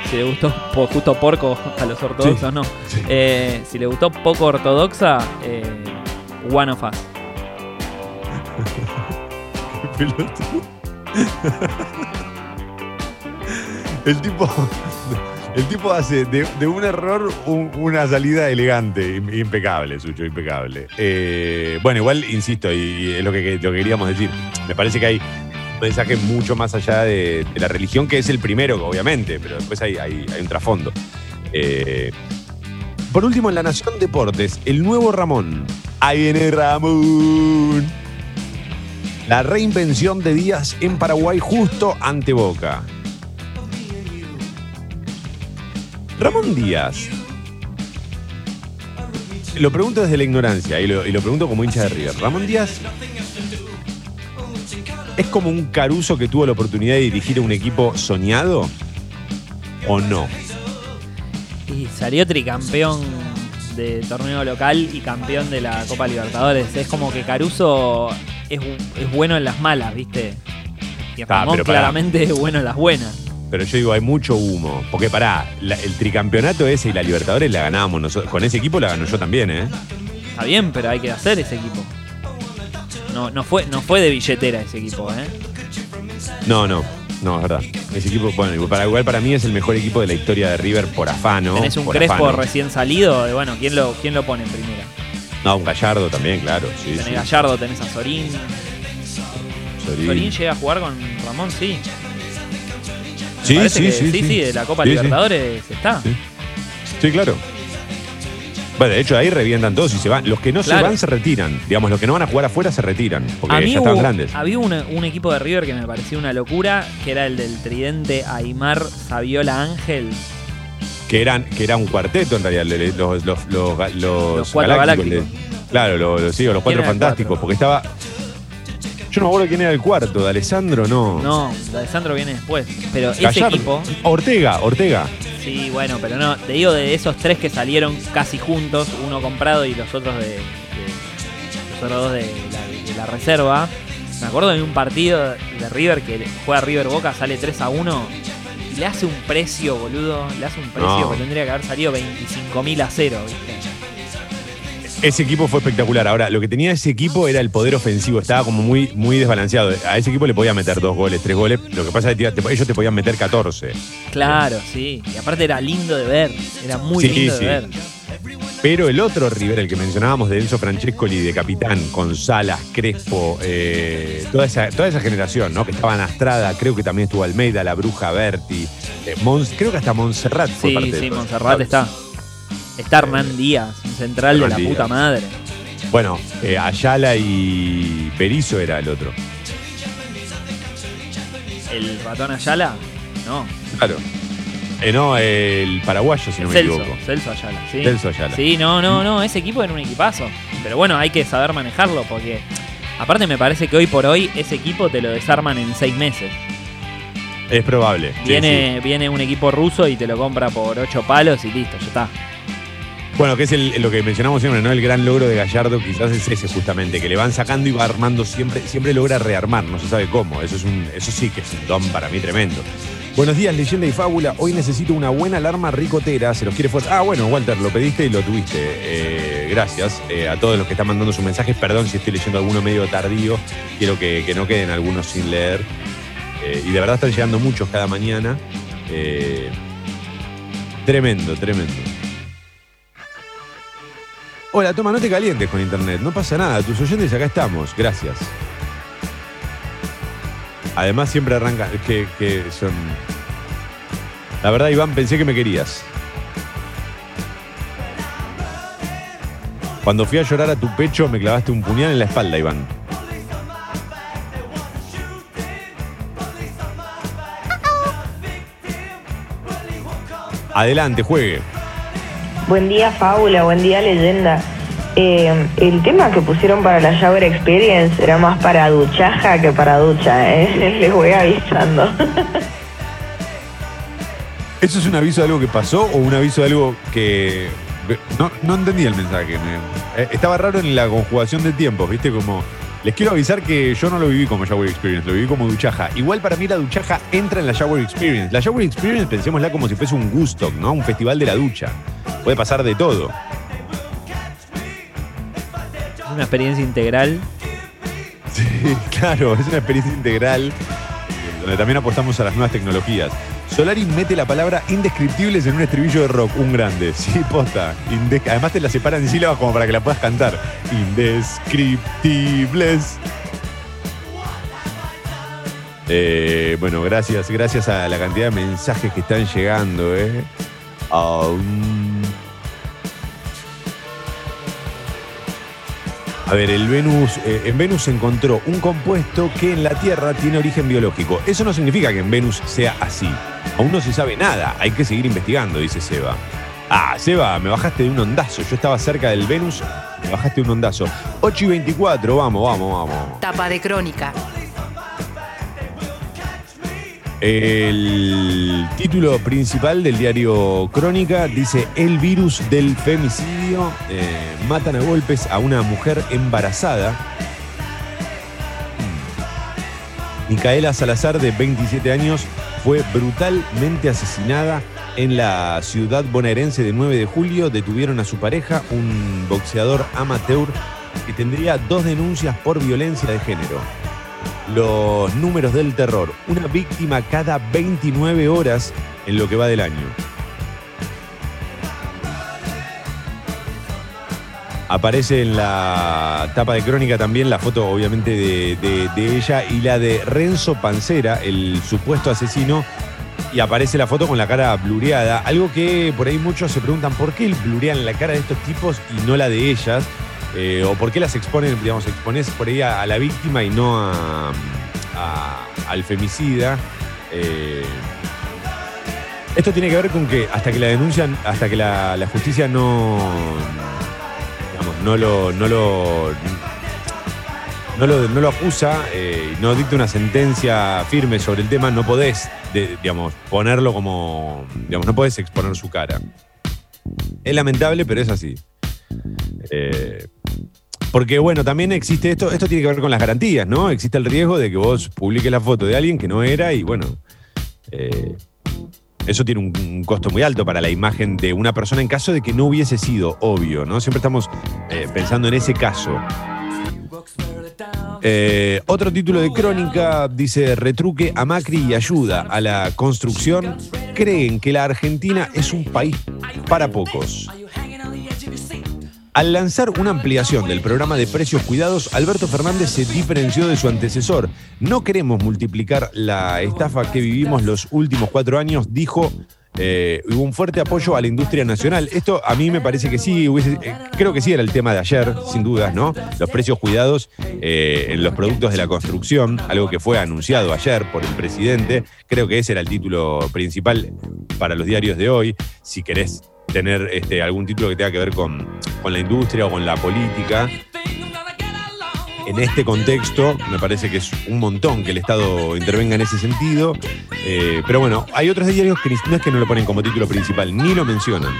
Si les gustó po- justo Porco a los ortodoxos, Sí, no. sí. Eh, si les gustó poco ortodoxa, eh, One of Us. El tipo. El tipo hace de, un error un- una salida elegante, im- impecable, Sucho, impecable. Eh, bueno, igual, insisto, y es lo que, lo que queríamos decir. Me parece que hay un mensaje mucho más allá de, la religión, que es el primero, obviamente, pero después hay un trasfondo. Eh, por último, en La Nación Deportes, el nuevo Ramón. Ahí viene Ramón. La reinvención de Díaz en Paraguay justo ante Boca. Ramón Díaz. Lo pregunto desde la ignorancia y lo, pregunto como hincha de River. Ramón Díaz es como un caruso que tuvo la oportunidad de dirigir a un equipo soñado o no. Y salió tricampeón de torneo local y campeón de la Copa Libertadores. Es como que Caruso es, es bueno en las malas, ¿viste? Y Ramón pero pará. claramente es bueno en las buenas. Pero yo digo, hay mucho humo. Porque pará, la- el tricampeonato ese y la Libertadores la ganábamos nosotros. Con ese equipo la ganó yo también, ¿eh? Está bien, pero hay que hacer ese equipo. No, no, fue, no fue de billetera ese equipo, ¿eh? No, no, no, es verdad. Ese equipo, bueno, igual para, igual para mí es el mejor equipo de la historia de River por afano. Tenés un por Crespo afano. recién salido, y bueno, ¿quién lo, ¿quién lo pone en primera? No, un Gallardo también, claro. Sí, Tenés sí. Gallardo, tenés a Sorín. Sorín. Sorín llega a jugar con Ramón, sí. Sí, sí, que sí, sí, sí. de la Copa. Libertadores está. Sí. Claro. Bueno, de hecho ahí revientan todos y se van. Los que no se van se retiran. Digamos, los que no van a jugar afuera se retiran. Porque ya estaban hubo- grandes. había un equipo de River que me pareció una locura, que era el del tridente Aymar, Saviola, Ángel. Que eran, que era un cuarteto en realidad. Los, los, los, ga- los Los cuatro galácticos. claro, los, sí, los cuatro fantásticos. cuatro? Porque estaba. Yo no me acuerdo quién era el cuarto. ¿De Alessandro? No. No, de Sandro viene después. Pero ese Gallardo. equipo, Ortega, Ortega. sí, bueno, pero no, te digo de esos tres que salieron casi juntos, uno comprado y los otros de, de- los otros dos de la, de la reserva. Me acuerdo de un partido de River que juega River Boca, sale 3 a 1 y le hace un precio, boludo. Le hace un precio No. que tendría que haber salido 25 mil a cero, ¿viste? Ese equipo fue espectacular. Ahora, lo que tenía ese equipo era el poder ofensivo. Estaba como muy, muy desbalanceado. A ese equipo le podía meter dos goles, tres goles. Lo que pasa es que te- ellos te podían meter 14. Claro, sí. Y aparte era lindo de ver. Era muy Sí, lindo sí. de ver. Pero el otro River, el que mencionábamos de Enzo Francescoli, de capitán, con Salas, Crespo, eh, toda, esa, toda esa generación, ¿no? Que estaba en Astrada, creo que también estuvo Almeida, La Bruja, Berti. eh, Mons- creo que hasta Montserrat fue Sí, parte de sí, todo. Montserrat está. Está Hernán Díaz, un central de la puta madre. Bueno, eh, Ayala y Perizo era el otro. El ratón Ayala, no. Claro. Eh, no, el paraguayo, si no me Celso, equivoco. Celso Ayala, sí. Celso Ayala. Sí, no, no, no, ese equipo era un equipazo. Pero bueno, hay que saber manejarlo porque aparte me parece que hoy por hoy ese equipo te lo desarman en seis meses. Es probable. sí, Viene, viene un equipo ruso y te lo compra por ocho palos y listo, ya está. Bueno, que es el- lo que mencionamos siempre, ¿no? El gran logro de Gallardo quizás es ese justamente, que le van sacando y va armando siempre, siempre logra rearmar, no se sabe cómo. Eso es un, eso sí que es un don para mí tremendo. Buenos días, leyenda y fábula. Hoy necesito una buena alarma ricotera. Se los quiere fuerte. Ah, bueno, Walter, lo pediste y lo tuviste. Eh, gracias eh, a todos los que están mandando sus mensajes. Perdón si estoy leyendo alguno medio tardío. Quiero que, que no queden algunos sin leer. Eh, y de verdad están llegando muchos cada mañana. Tremendo, tremendo. Hola, toma, no te calientes con internet. No pasa nada. Tus oyentes acá estamos. Gracias. Además, siempre arranca. Que, que son. La verdad, Iván, pensé que me querías. Cuando fui a llorar a tu pecho, me clavaste un puñal en la espalda, Iván. Adelante, juegue. Buen día, Fábula, buen día, leyenda. Eh, el tema que pusieron para la Shower Experience era más para duchaja que para ducha, ¿eh? Les voy avisando. ¿Eso es un aviso de algo que pasó o un aviso de algo que.? No, no entendí el mensaje. me- eh, estaba raro en la conjugación de tiempos, ¿viste? Como. Les quiero avisar que yo no lo viví como Shower Experience, lo viví como duchaja. Igual para mí la duchaja entra en la Shower Experience. La Shower Experience, pensémosla como si fuese un gusto, ¿no? Un festival de la ducha. Puede pasar de todo. Una experiencia integral. Sí, claro, es una experiencia integral donde también apostamos a las nuevas tecnologías. Solari mete la palabra indescriptibles en un estribillo de rock, un grande. Sí, posta. Inde- Además te la separan en sílabas como para que la puedas cantar. Indescriptibles. Eh, bueno, gracias, gracias a la cantidad de mensajes que están llegando, eh. Aún. A ver, el Venus, eh, en Venus se encontró un compuesto que en la Tierra tiene origen biológico. Eso no significa que en Venus sea así. Aún no se sabe nada, hay que seguir investigando, dice Seba. Ah, Seba, me bajaste de un ondazo. Yo estaba cerca del Venus, me bajaste de un ondazo. 8 y 24, vamos, vamos, vamos. Tapa de crónica. El título principal del diario Crónica dice El virus del femicidio. Eh, matan a golpes a una mujer embarazada. Micaela Salazar, de 27 años, fue brutalmente asesinada en la ciudad bonaerense de 9 de julio. Detuvieron a su pareja, un boxeador amateur, que tendría dos denuncias por violencia de género los números del terror. Una víctima cada 29 horas en lo que va del año. Aparece en la tapa de crónica también la foto, obviamente, de, ella y la de Renzo Pancera, el supuesto asesino. Y aparece la foto con la cara blureada. Algo que por ahí muchos se preguntan por qué blurean la cara de estos tipos y no la de ellas. Eh, o por qué las exponen, digamos, expones por ahí a, la víctima y no a, al femicida. Eh, esto tiene que ver con que hasta que la denuncian, hasta que la, justicia no, digamos, no lo, no lo, no lo, no lo acusa, eh, no dicta una sentencia firme sobre el tema, no podés, digamos, ponerlo como, digamos, no podés exponer su cara. Es lamentable, pero es así. Eh, porque bueno, también existe esto, esto tiene que ver con las garantías, ¿no? Existe el riesgo de que vos publiques la foto de alguien que no era y bueno, eh, eso tiene un, costo muy alto para la imagen de una persona en caso de que no hubiese sido obvio, ¿no? Siempre estamos eh, pensando en ese caso. Eh, otro título de crónica dice retruque a Macri y ayuda a la construcción. Creen que la Argentina es un país para pocos. Al lanzar una ampliación del programa de precios cuidados, Alberto Fernández se diferenció de su antecesor. No queremos multiplicar la estafa que vivimos los últimos cuatro años, dijo. eh, hubo un fuerte apoyo a la industria nacional. Esto a mí me parece que sí, eh, creo que sí era el tema de ayer, sin dudas, ¿no? Los precios cuidados eh, en los productos de la construcción, algo que fue anunciado ayer por el presidente. Creo que ese era el título principal para los diarios de hoy. Si querés tener este, algún título que tenga que ver con, con la industria o con la política. En este contexto, me parece que es un montón que el Estado intervenga en ese sentido. Eh, pero bueno, hay otros diarios que no es que no lo ponen como título principal, ni lo mencionan.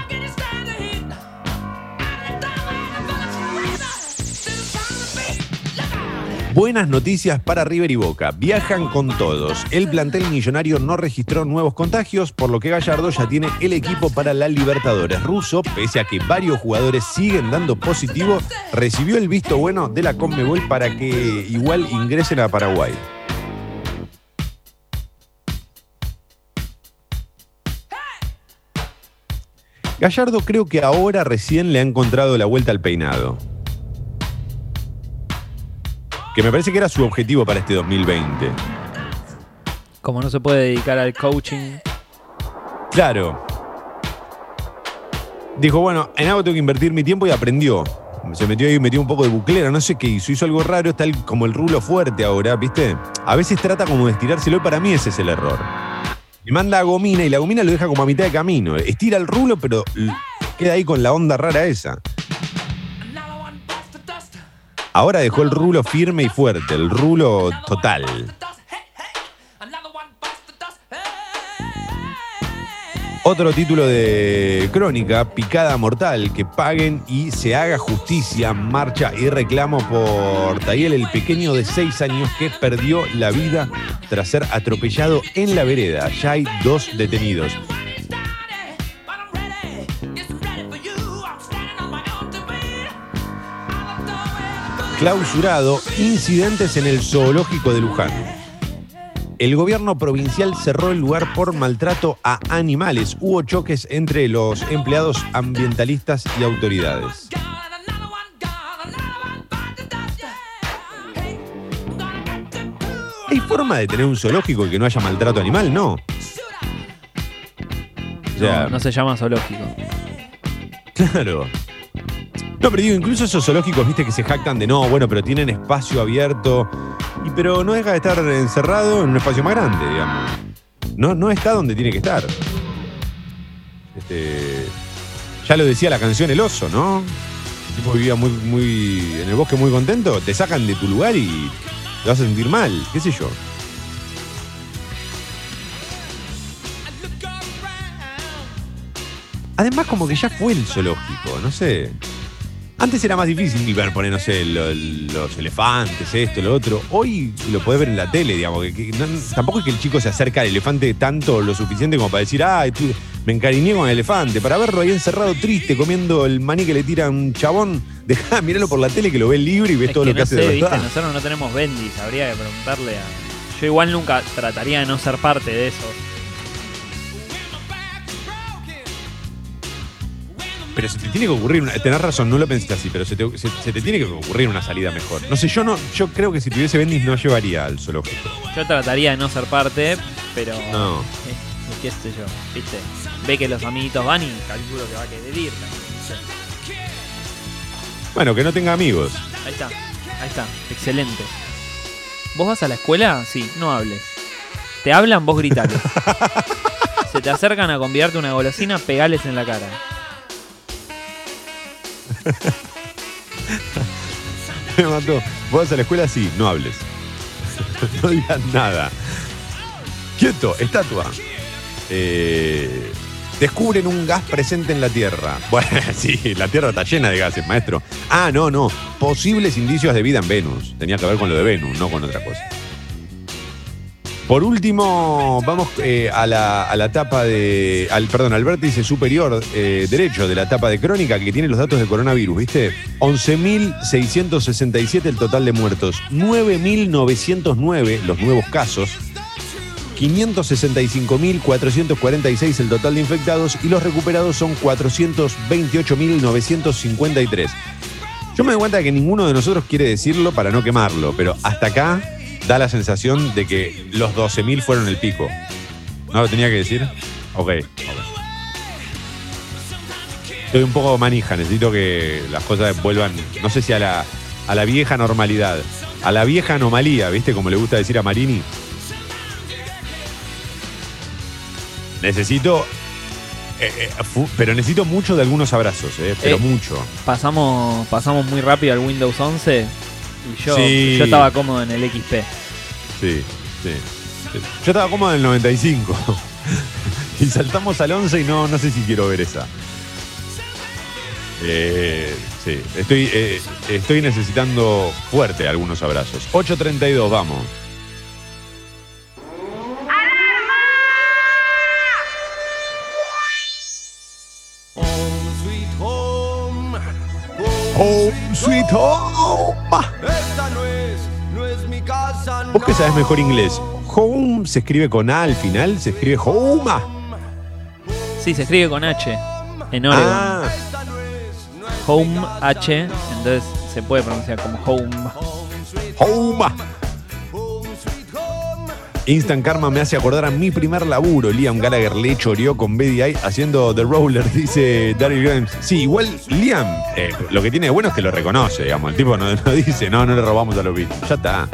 Buenas noticias para River y Boca. Viajan con todos. El plantel millonario no registró nuevos contagios, por lo que Gallardo ya tiene el equipo para la Libertadores. Russo, pese a que varios jugadores siguen dando positivo, recibió el visto bueno de la Conmebol para que igual ingresen a Paraguay. Gallardo creo que ahora recién le ha encontrado la vuelta al peinado. Que me parece que era su objetivo para este 2020. Como no se puede dedicar al coaching. Claro. Dijo, bueno, en algo tengo que invertir mi tiempo y aprendió. Se metió ahí, metió un poco de buclera, no sé qué hizo. Hizo algo raro, está el- como el rulo fuerte ahora, ¿viste? A veces trata como de estirárselo y para mí ese es el error. Le manda a Gomina y la Gomina lo deja como a mitad de camino. Estira el rulo, pero queda ahí con la onda rara esa. Ahora dejó el rulo firme y fuerte, el rulo total. Otro título de crónica, Picada Mortal, que paguen y se haga justicia, marcha y reclamo por Tayel, el pequeño de seis años que perdió la vida tras ser atropellado en la vereda. Ya hay dos detenidos. Clausurado, incidentes en el zoológico de Luján. El gobierno provincial cerró el lugar por maltrato a animales. Hubo choques entre los empleados ambientalistas y autoridades. ¿Hay forma de tener un zoológico y que no haya maltrato animal? No. O sea, No, no se llama zoológico. Claro. No, pero digo, incluso esos zoológicos, viste, que se jactan de no, bueno, pero tienen espacio abierto. Y pero no deja de estar encerrado en un espacio más grande, digamos. No, no está donde tiene que estar. Este, ya lo decía la canción El Oso, ¿no? El tipo vivía muy, muy en el bosque muy contento, te sacan de tu lugar y te vas a sentir mal, qué sé yo. Además, como que ya fue el zoológico, no sé. Antes era más difícil ver, poner, no sé, lo- los elefantes, esto, lo otro. Hoy lo podés ver en la tele, digamos. Que, que no- tampoco es que el chico se acerca al elefante tanto lo suficiente como para decir, tú, me encariñé con el elefante. Para verlo ahí encerrado triste, comiendo el maní que le tira un chabón, dejá, miralo por la tele que lo ve libre y ves Es todo que lo que no hace sé, de ¿viste? verdad. Nosotros no tenemos bendis, habría que preguntarle a. Yo igual nunca trataría de no ser parte de eso. Pero se te tiene que ocurrir una. Tenés razón, no lo pensé así, pero se te, se- se te tiene que ocurrir una salida mejor. No sé, yo no, yo creo que si tuviese Bendis no llevaría al zoológico. Yo trataría de no ser parte, pero. No. eh, qué sé yo, ¿viste? Ve que los amiguitos van y calculo que va a querer ir. Bueno, que no tenga amigos. Ahí está, ahí está, excelente. ¿Vos vas a la escuela? Sí, no hables. Te hablan, vos gritales. Se te acercan a convidarte una golosina, pegales en la cara. Me mató. Vos vas a la escuela, sí, no hables. no digas nada. Quieto, estatua. Eh, descubren un gas presente en la Tierra. Bueno, sí, la Tierra está llena de gases, maestro. Ah, no, no. Posibles indicios de vida en Venus. Tenía que ver con lo de Venus, no con otra cosa. Por último, vamos eh, a, la, a la tapa de. Al, perdón, al vértice superior eh, derecho de la tapa de crónica que tiene los datos de coronavirus, ¿viste? 11.667 el total de muertos, 9.909 los nuevos casos, 565.446 el total de infectados y los recuperados son 428.953. Yo me doy cuenta que ninguno de nosotros quiere decirlo para no quemarlo, pero hasta acá da la sensación de que los 12.000 fueron el pico. ¿No lo tenía que decir? Ok. ok. Estoy un poco manija, necesito que las cosas vuelvan, no sé si a la, a la vieja normalidad, a la vieja anomalía, ¿viste? Como le gusta decir a Marini. Necesito, eh, eh, pero necesito mucho de algunos abrazos, ¿eh? Pero Eh, mucho. Pasamos, pasamos muy rápido al Windows 11 y yo, Sí. yo estaba cómodo en el XP. Sí, sí. sí. Yo estaba cómodo en el 95. y saltamos al 11 y no, no sé si quiero ver esa. Eh, sí, estoy, eh, estoy necesitando fuerte algunos abrazos. 8.32, vamos. Home sweet home. Esta no es, no es mi casa. Vos que no. sabés mejor inglés. Home se escribe con A al final, se escribe home. Sí, se escribe con H en Oregon. Ah, Home H, entonces se puede pronunciar como home. home. Instant Karma me hace acordar a mi primer laburo. Liam Gallagher le choreó con BDI haciendo The Roller, dice Daryl Grimes. Sí, igual Liam, eh, lo que tiene de bueno es que lo reconoce, digamos. El tipo no, no dice, no, no le robamos a los Beatles. Ya está.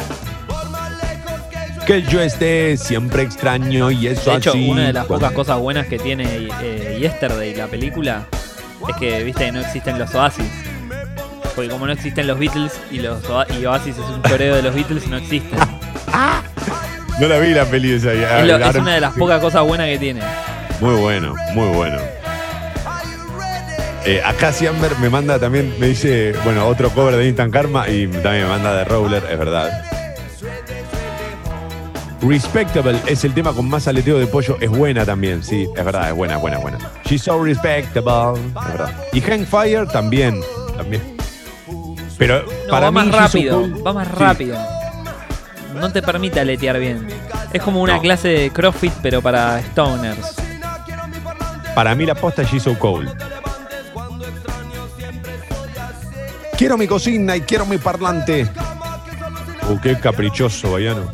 Que yo esté siempre extraño y eso De hecho, así. una de las Cuando- pocas cosas buenas que tiene eh, Yesterday, la película, es que, viste, que no existen los Oasis. Porque como no existen los Beatles y los Oa- y Oasis es un choreo de los Beatles, no existen. No la vi la peli esa. Es, lo- es una de las pocas cosas buenas que tiene. Muy bueno, muy bueno. Eh, acá Siamber me manda también, me dice, bueno, otro cover de Instant Karma y también me manda de Roller, es verdad. Respectable es el tema con más aleteo de pollo, es buena también, sí, es verdad, es buena, es buena, es buena. She's so respectable, es verdad. Y Hangfire también, también. Pero No, para va más mí, She's So rápido, Cool- va más rápido. No te permite aletear bien. Es como una No. clase de CrossFit, pero para stoners. Para mí la posta es She's So Cold. Quiero mi cocina y quiero mi parlante. Uh, qué caprichoso, Bayano.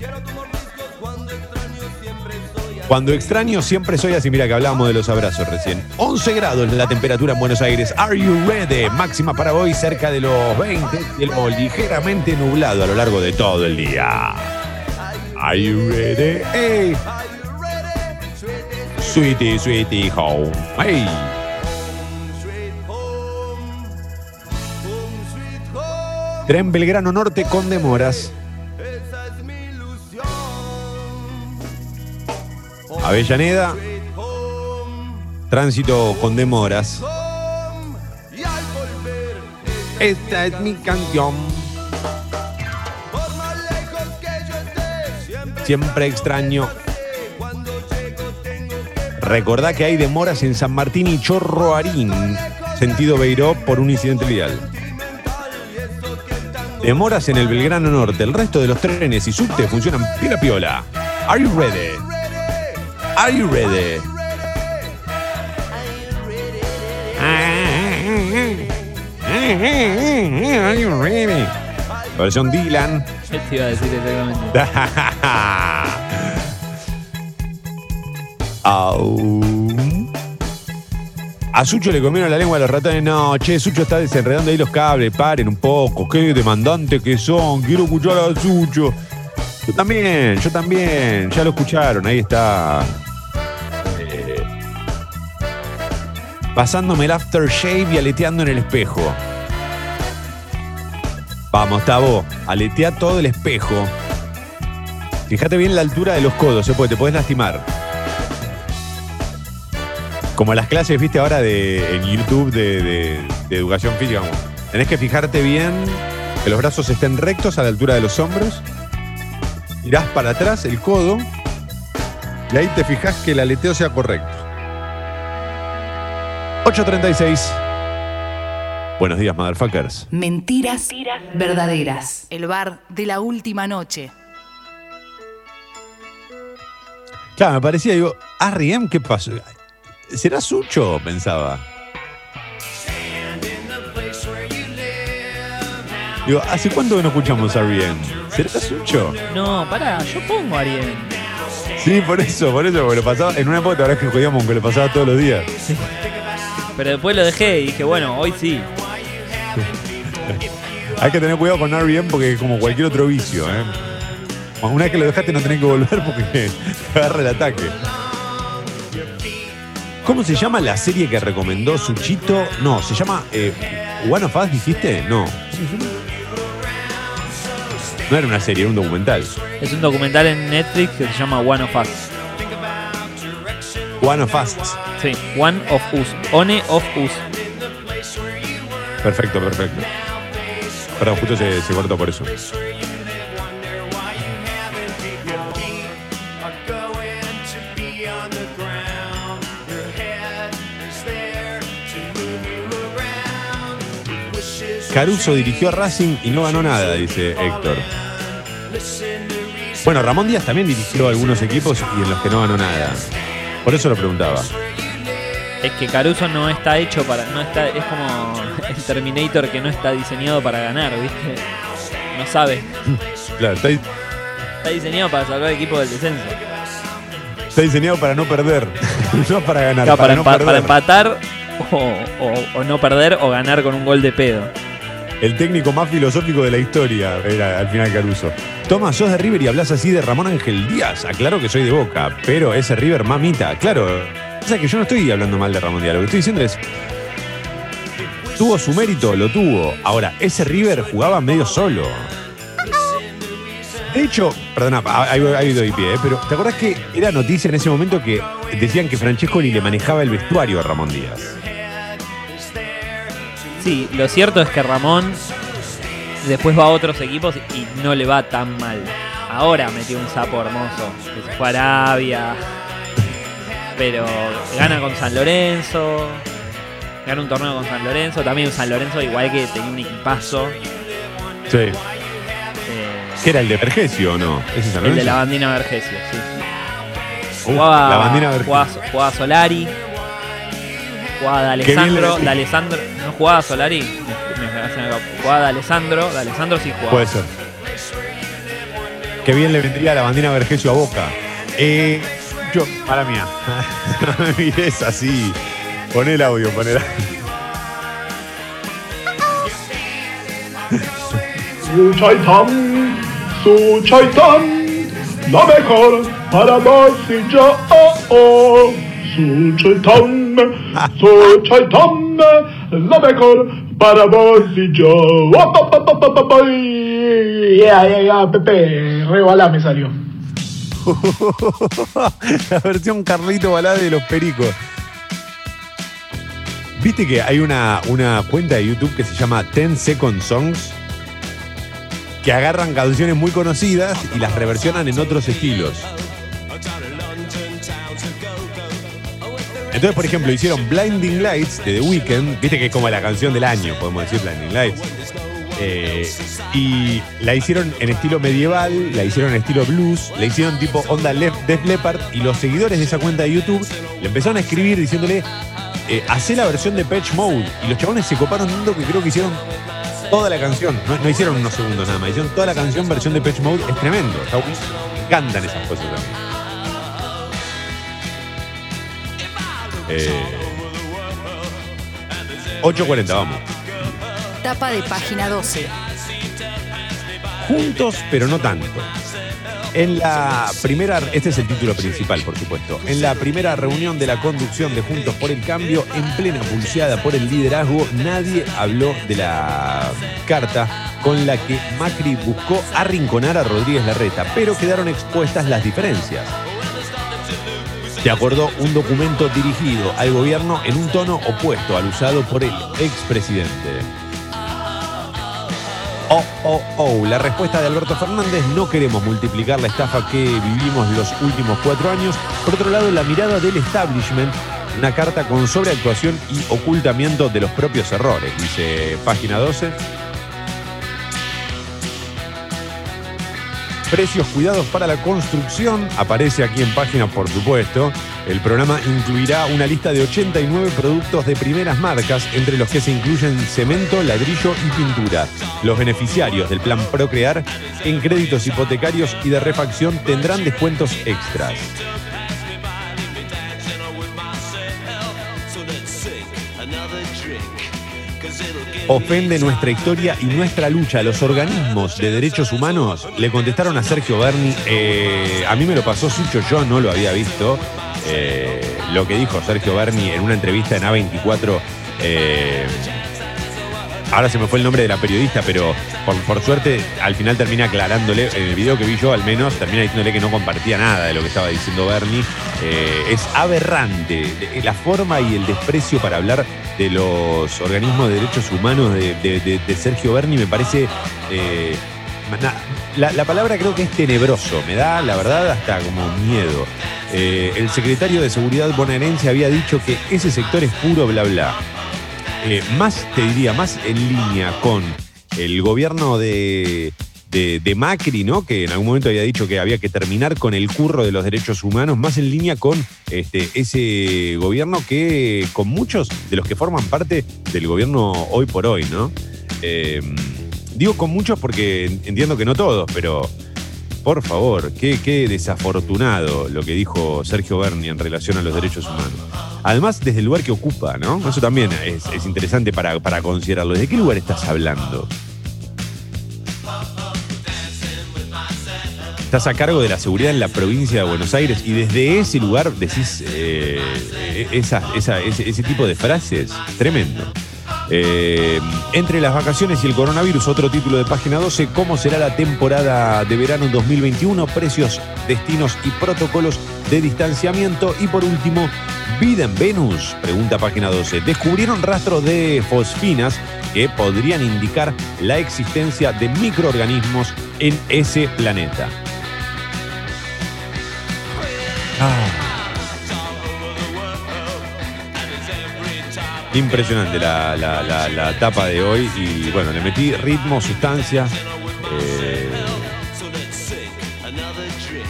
Cuando extraño siempre soy así. Mira que hablábamos de los abrazos recién. 11 grados la temperatura en Buenos Aires. Are you ready? Máxima para hoy cerca de los 20. Cielo ligeramente nublado a lo largo de todo el día. Are you ready? Hey. Sweetie, sweetie home. Hey. Tren Belgrano Norte con demoras. Avellaneda. Tránsito con demoras. Esta es mi canción. Siempre extraño. Recordá que hay demoras en San Martín y Chorroarín, sentido Beiró, por un incidente vial. Demoras en el Belgrano Norte. El resto de los trenes y subte funcionan piola piola. Are you ready? Are you ready? Are you ready? Versión Dylan. ¿Qué te iba a decir exactamente? Au. A Sucho le comieron la lengua a los ratones. No, che, Sucho está desenredando ahí los cables. Paren un poco. Qué demandantes que son. Quiero escuchar a Sucho. Yo también, yo también. Ya lo escucharon. Ahí está. Eh, pasándome el aftershave y aleteando en el espejo. Vamos, Tavo. Aletea todo el espejo. Fíjate bien la altura de los codos, ¿eh? porque te puedes lastimar. Como las clases, viste, ahora de, en YouTube de, educación física. Tenés que fijarte bien que los brazos estén rectos a la altura de los hombros. Tirás para atrás el codo. Y ahí te fijas que el aleteo sea correcto. 8.36. Buenos días, motherfuckers. Mentiras verdaderas. El bar de la última noche. Claro, me parecía, digo, R.E.M., ¿qué pasó? ¿Será Sucho? Pensaba. Digo, ¿hace cuánto que no escuchamos a R.E.M.? ¿Será Sucho? No, pará, yo pongo a Ariel. Sí, por eso, por eso, porque lo pasaba, en una época, ahora que jodíamos que lo pasaba todos los días. Pero después lo dejé y dije, bueno, hoy sí. Hay que tener cuidado con R.E.M. porque es como cualquier otro vicio, ¿eh? Una vez que lo dejaste no tenés que volver porque te agarra el ataque. ¿Cómo se llama la serie que recomendó Suchito? No, se llama eh, One of Us, dijiste? No. No era una serie, era un documental. Es un documental en Netflix que se llama One of Us. One of Us. One of Us. One of Us. Perfecto, perfecto. Perdón, justo se, se cortó por eso. Caruso dirigió a Racing y no ganó nada, dice Héctor. Bueno, Ramón Díaz también dirigió algunos equipos y en los que no ganó nada. Por eso lo preguntaba. Es que Caruso no está hecho para. no está Es como el Terminator que no está diseñado para ganar, ¿viste? No sabe. Claro, está, Está diseñado para salvar el equipo del descenso. está diseñado para no perder, no para ganar. Claro, para, no empa- perder. para empatar o, o- o no perder o ganar con un gol de pedo. El técnico más filosófico de la historia era al final Caruso. Tomás, sos de River y hablas así de Ramón Ángel Díaz. Aclaro que soy de Boca, pero ese River mamita. Claro, o sea que yo no estoy hablando mal de Ramón Díaz. Lo que estoy diciendo es. Tuvo su mérito, lo tuvo. Ahora, ese River jugaba medio solo. De hecho, perdona, ahí doy pie, ¿eh? pero ¿te acordás que era noticia en ese momento que decían que Francescoli le manejaba el vestuario a Ramón Díaz? Sí, lo cierto es que Ramón después va a otros equipos y no le va tan mal. Ahora metió un sapo hermoso. Que se fue Arabia. Pero gana con San Lorenzo. Gana un torneo con San Lorenzo. También San Lorenzo igual que tenía un equipazo. Sí. eh, ¿Qué era el de Vergesio o no? ¿Ese es San el de la bandina Vergesio, sí. Uh, Jugaba, la bandina Vergesio. jugaba, jugaba Solari. Jugaba le- D'Alessandro. ¿No jugaba Solari? Me- me hacen acá. Jugaba D'Alessandro. D'Alessandro sí jugaba. Puede ser. Qué bien le vendría la bandina Vergesio a Boca. Eh, yo, para mía. no me mires así. Pon el audio, pon el audio. Suchaitam, Suchaitam, la mejor para vos y yo. Oh, oh. Suchaitam, Suchaitam, la mejor para vos y yo. Oh, pa, pa, pa, pa, pa. Yeah, yeah, yeah, Pepe, rebala me salió. la versión Carlito Balade de los Pericos. ¿Viste que hay una, una cuenta de YouTube que se llama 10 Second Songs? Que agarran canciones muy conocidas y las reversionan en otros estilos. Entonces, por ejemplo, hicieron Blinding Lights de The Weeknd, viste que es como la canción del año, podemos decir Blinding Lights. Eh, y la hicieron en estilo medieval, la hicieron en estilo blues, la hicieron tipo onda Lef- Def Leppard y los seguidores de esa cuenta de YouTube le empezaron a escribir diciéndole eh, hacé la versión de Patch Mode. Y los chabones se coparon tanto que creo que hicieron toda la canción. No, hicieron unos segundos nada más, hicieron toda la canción versión de Patch Mode. Es tremendo. Me encantan esas cosas también. Eh, 8.40, vamos. Tapa de página 12. Juntos, pero no tanto. En la primera, este es el título principal, por supuesto. En la primera reunión de la conducción de Juntos por el Cambio, en plena pulseada por el liderazgo, nadie habló de la carta con la que Macri buscó arrinconar a Rodríguez Larreta, pero quedaron expuestas las diferencias. Se acordó un documento dirigido al gobierno en un tono opuesto al usado por el expresidente. Oh, oh, oh. La respuesta de Alberto Fernández, no queremos multiplicar la estafa que vivimos los últimos cuatro años. Por otro lado, la mirada del establishment, una carta con sobreactuación y ocultamiento de los propios errores, dice página 12. Precios cuidados para la construcción, aparece aquí en página, por supuesto. El programa incluirá una lista de 89 productos de primeras marcas, entre los que se incluyen cemento, ladrillo y pintura. Los beneficiarios del plan Procrear en créditos hipotecarios y de refacción tendrán descuentos extras. Ofende nuestra historia y nuestra lucha. Los organismos de derechos humanos le contestaron a Sergio Berni. eh, a mí me lo pasó Sucho, yo no lo había visto. Eh, lo que dijo Sergio Berni en una entrevista en A24. eh, ahora se me fue el nombre de la periodista, pero por, suerte al final termina aclarándole, en el video que vi yo al menos, termina diciéndole que no compartía nada de lo que estaba diciendo Bernie. Eh, es aberrante la forma y el desprecio para hablar de los organismos de derechos humanos de, Sergio Berni me parece... eh, la, la palabra creo que es tenebroso, me da la verdad hasta como miedo. Eh, el secretario de Seguridad bonaerense había dicho que ese sector es puro bla bla. Eh, más, te diría, más en línea con el gobierno de, de- de Macri, ¿no? Que en algún momento había dicho que había que terminar con el curro de los derechos humanos, más en línea con este, ese gobierno que, con muchos de los que forman parte del gobierno hoy por hoy, ¿no? Eh, digo con muchos porque entiendo que no todos, pero por favor, qué, desafortunado lo que dijo Sergio Berni en relación a los derechos humanos. Además, desde el lugar que ocupa, ¿no? Eso también es, es interesante para, considerarlo. ¿De qué lugar estás hablando? Estás a cargo de la seguridad en la provincia de Buenos Aires y desde ese lugar decís eh, ese, ese tipo de frases. Tremendo. Eh, entre las vacaciones y el coronavirus, otro título de página 12, ¿cómo será la temporada de verano 2021? Precios, destinos y protocolos de distanciamiento. Y por último, ¿vida en Venus? Pregunta página 12. Descubrieron rastros de fosfinas que podrían indicar la existencia de microorganismos en ese planeta. Ah. Impresionante la, la- la- la de hoy y bueno, le metí ritmo, sustancia. eh,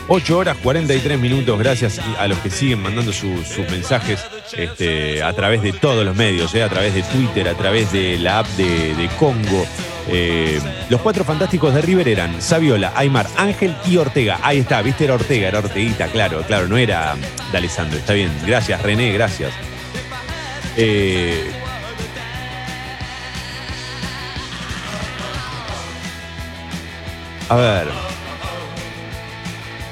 8 horas 43 minutos, gracias a los que siguen mandando su- sus mensajes este, a través de todos los medios, eh, a través de Twitter, a través de la app de, de Congo. Eh, los cuatro fantásticos de River eran Saviola, Aymar, Ángel y Ortega. Ahí está, viste, era Ortega, era Orteguita, claro, claro, no era de Alessandro, está bien. Gracias, René, gracias. Eh, a ver.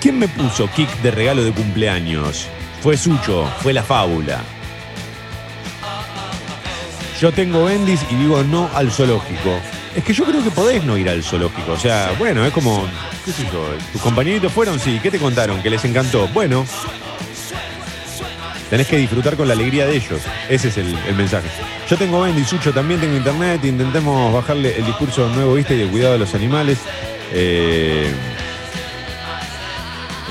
¿Quién me puso kick de regalo de cumpleaños? Fue Sucho, fue la fábula. Yo tengo bendis y digo no al zoológico. Es que yo creo que podés no ir al zoológico. O sea, bueno, es como, qué sé yo, tus compañeritos fueron, sí, ¿qué te contaron? Que les encantó. Bueno, tenés que disfrutar con la alegría de ellos. Ese es el, mensaje. Yo tengo bendis, Sucho también tengo internet, intentemos bajarle el discurso nuevo, viste, y el cuidado de los animales. Eh,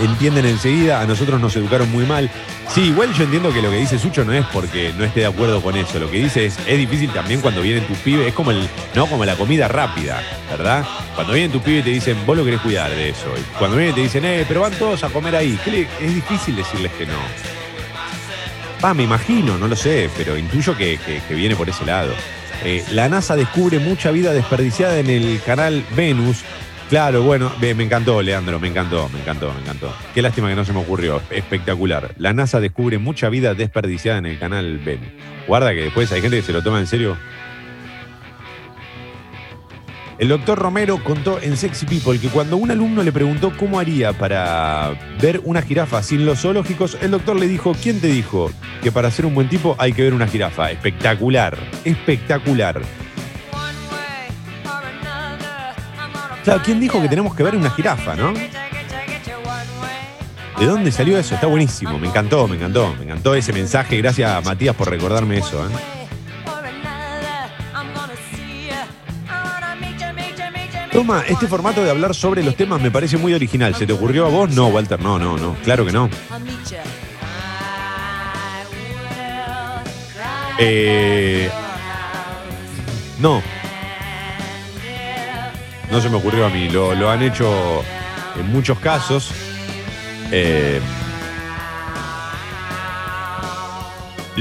entienden enseguida, a nosotros nos educaron muy mal. Sí, igual yo entiendo que lo que dice Sucho no es porque no esté de acuerdo con eso. Lo que dice es, es difícil también cuando vienen tus pibes, es como el, no como la comida rápida, ¿verdad? Cuando vienen tus pibes y te dicen, vos lo querés cuidar de eso. Cuando vienen te dicen, eh, pero van todos a comer ahí. ¿Qué le- es difícil decirles que no. Va, me imagino, no lo sé, pero intuyo que, que- viene por ese lado. Eh, la NASA descubre mucha vida desperdiciada en el canal Venus. Claro, bueno, me encantó, Leandro, me encantó, me encantó, me encantó. Qué lástima que no se me ocurrió. Espectacular. La NASA descubre mucha vida desperdiciada en el canal Venus. Guarda que después hay gente que se lo toma en serio. El doctor Romero contó en Sexy People que cuando un alumno le preguntó cómo haría para ver una jirafa sin los zoológicos, el doctor le dijo, ¿quién te dijo que para ser un buen tipo hay que ver una jirafa? Espectacular, espectacular. Claro, ¿quién dijo que tenemos que ver una jirafa, no? ¿De dónde salió eso? Está buenísimo, me encantó, me encantó, me encantó ese mensaje. Gracias Matías por recordarme eso. ¿eh? Toma, este formato de hablar sobre los temas me parece muy original. ¿Se te ocurrió a vos? No, Walter, no, no, no. Claro que no. Eh, no. No se me ocurrió a mí. Lo, lo han hecho en muchos casos. Eh,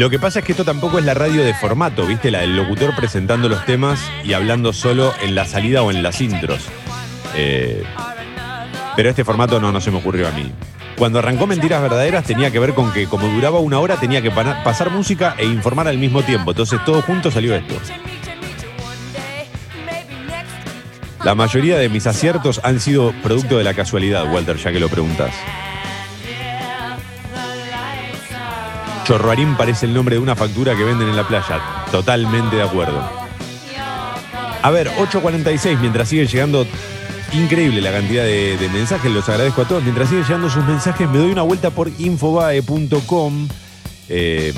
lo que pasa es que esto tampoco es la radio de formato, ¿viste? La del locutor presentando los temas y hablando solo en la salida o en las intros. Eh, pero este formato no, no se me ocurrió a mí. Cuando arrancó Mentiras Verdaderas tenía que ver con que como duraba una hora tenía que pa- pasar música e informar al mismo tiempo. Entonces todo junto salió esto. La mayoría de mis aciertos han sido producto de la casualidad, Walter, ya que lo preguntas. Chorroarín parece el nombre de una factura que venden en la playa. Totalmente de acuerdo. A ver, 8.46, mientras siguen llegando. Increíble la cantidad de, de mensajes, los agradezco a todos. Mientras siguen llegando sus mensajes, me doy una vuelta por infobae.com. Eh,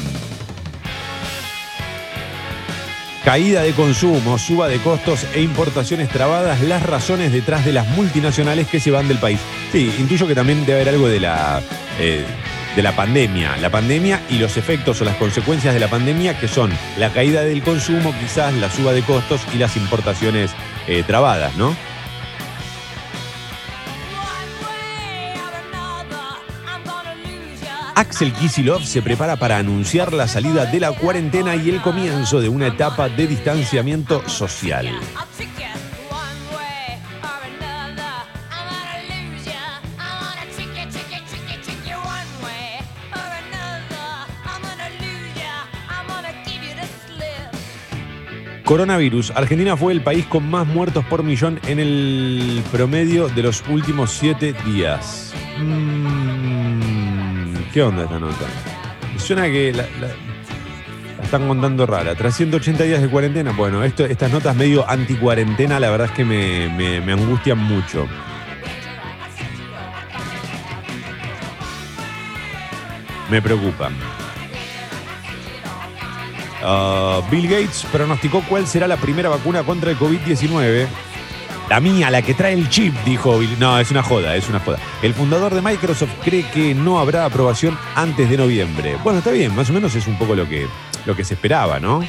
Caída de consumo, suba de costos e importaciones trabadas, las razones detrás de las multinacionales que se van del país. Sí, intuyo que también debe haber algo de la, eh, de la pandemia. La pandemia y los efectos o las consecuencias de la pandemia, que son la caída del consumo, quizás la suba de costos y las importaciones eh, trabadas, ¿no? Axel Kisilov se prepara para anunciar la salida de la cuarentena y el comienzo de una etapa de distanciamiento social. Coronavirus. Argentina fue el país con más muertos por millón en el promedio de los últimos siete días. Mm, ¿Qué onda esta nota? Suena que la, están contando rara. Tras 180 días de cuarentena, bueno, estas notas medio anti-cuarentena, la verdad es que me, me- me angustian mucho. Me preocupan. Ah, Bill Gates pronosticó cuál será la primera vacuna contra el COVID-19. La mía, la que trae el chip, dijo Bill. No, es una joda, es una joda. El fundador de Microsoft cree que no habrá aprobación antes de noviembre. Bueno, está bien, más o menos es un poco lo que, lo que se esperaba, ¿no?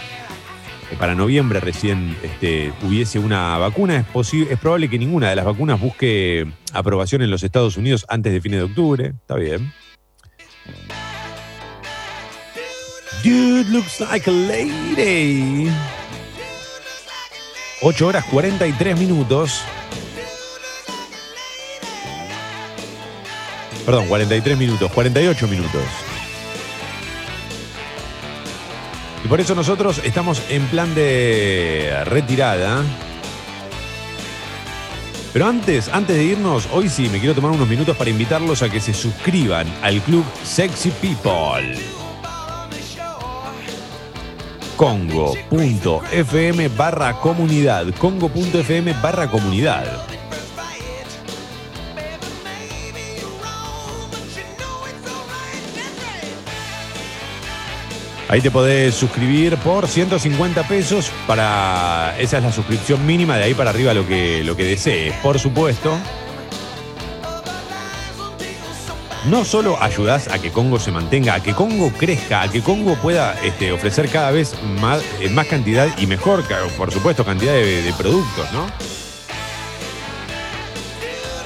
Que para noviembre recién este, hubiese una vacuna. Es, posi- es probable que ninguna de las vacunas busque aprobación en los Estados Unidos antes de fines de octubre. Está bien. Dude looks like a lady. 8 horas 43 minutos. Perdón, 43 minutos, 48 minutos. Y por eso nosotros estamos en plan de retirada. Pero antes, antes de irnos, hoy sí me quiero tomar unos minutos para invitarlos a que se suscriban al club Sexy People. Congo.fm barra comunidad. Congo.fm barra comunidad. Ahí te podés suscribir por 150 pesos para. Esa es la suscripción mínima, de ahí para arriba lo que, lo que desees. Por supuesto. No solo ayudás a que Congo se mantenga, a que Congo crezca, a que Congo pueda este, ofrecer cada vez más, eh, cantidad y mejor, por supuesto, cantidad de, de productos, ¿no?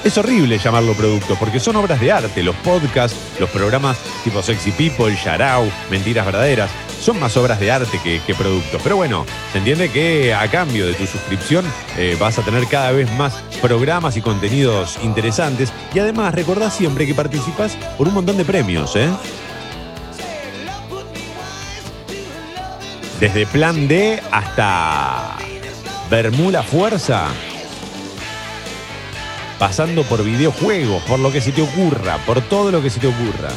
Es horrible llamarlo producto porque son obras de arte. Los podcasts, los programas tipo Sexy People, Yarao, Mentiras Verdaderas, son más obras de arte que, productos. Pero bueno, se entiende que a cambio de tu suscripción eh, vas a tener cada vez más programas y contenidos interesantes. Y además recordá siempre que participas por un montón de premios, ¿eh? Desde Plan D hasta Bermuda Fuerza. Pasando por videojuegos, por lo que se te ocurra, por todo lo que se te ocurra.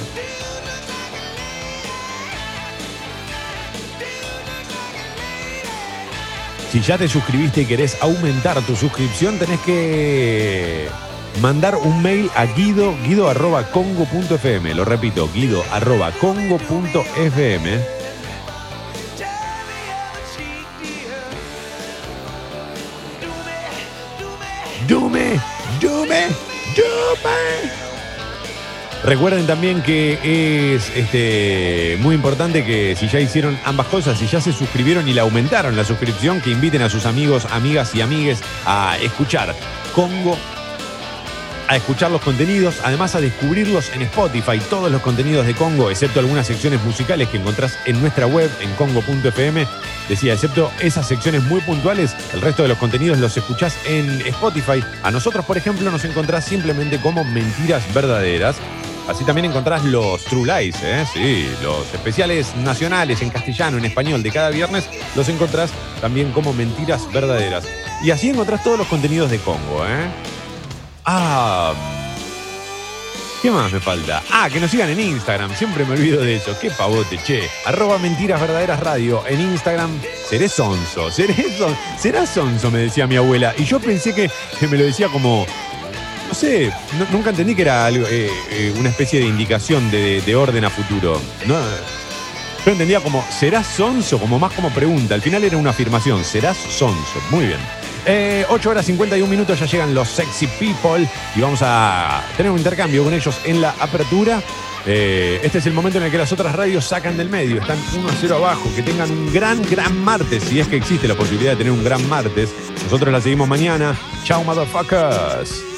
Si ya te suscribiste y querés aumentar tu suscripción, tenés que mandar un mail a guido, guido arroba. Lo repito, guido arroba. Recuerden también que es este, muy importante que si ya hicieron ambas cosas, si ya se suscribieron y le aumentaron la suscripción, que inviten a sus amigos, amigas y amigues a escuchar Congo, a escuchar los contenidos, además a descubrirlos en Spotify, todos los contenidos de Congo, excepto algunas secciones musicales que encontrás en nuestra web, en congo.fm. Decía, excepto esas secciones muy puntuales, el resto de los contenidos los escuchás en Spotify. A nosotros, por ejemplo, nos encontrás simplemente como Mentiras Verdaderas. Así también encontrás los True Lies, ¿eh? sí, los especiales nacionales en castellano, en español de cada viernes, los encontrás también como Mentiras Verdaderas. Y así encontrás todos los contenidos de Congo, ¿eh? Ah. ¿Qué más me falta? Ah, que nos sigan en Instagram. Siempre me olvido de eso. Qué pavote, che. Arroba Mentiras Verdaderas Radio. En Instagram seré sonso. Seré son, será sonso, me decía mi abuela. Y yo pensé que, que me lo decía como. No sé, nunca entendí que era algo, eh, eh, una especie de indicación de, de orden a futuro. No, yo entendía como, ¿serás sonso? Como más como pregunta. Al final era una afirmación, ¿serás sonso? Muy bien. Eh, 8 horas 51 minutos ya llegan los Sexy People y vamos a tener un intercambio con ellos en la apertura. Eh, este es el momento en el que las otras radios sacan del medio, están 1 a 0 abajo. Que tengan un gran, gran martes, si es que existe la posibilidad de tener un gran martes. Nosotros la seguimos mañana. Chao, motherfuckers.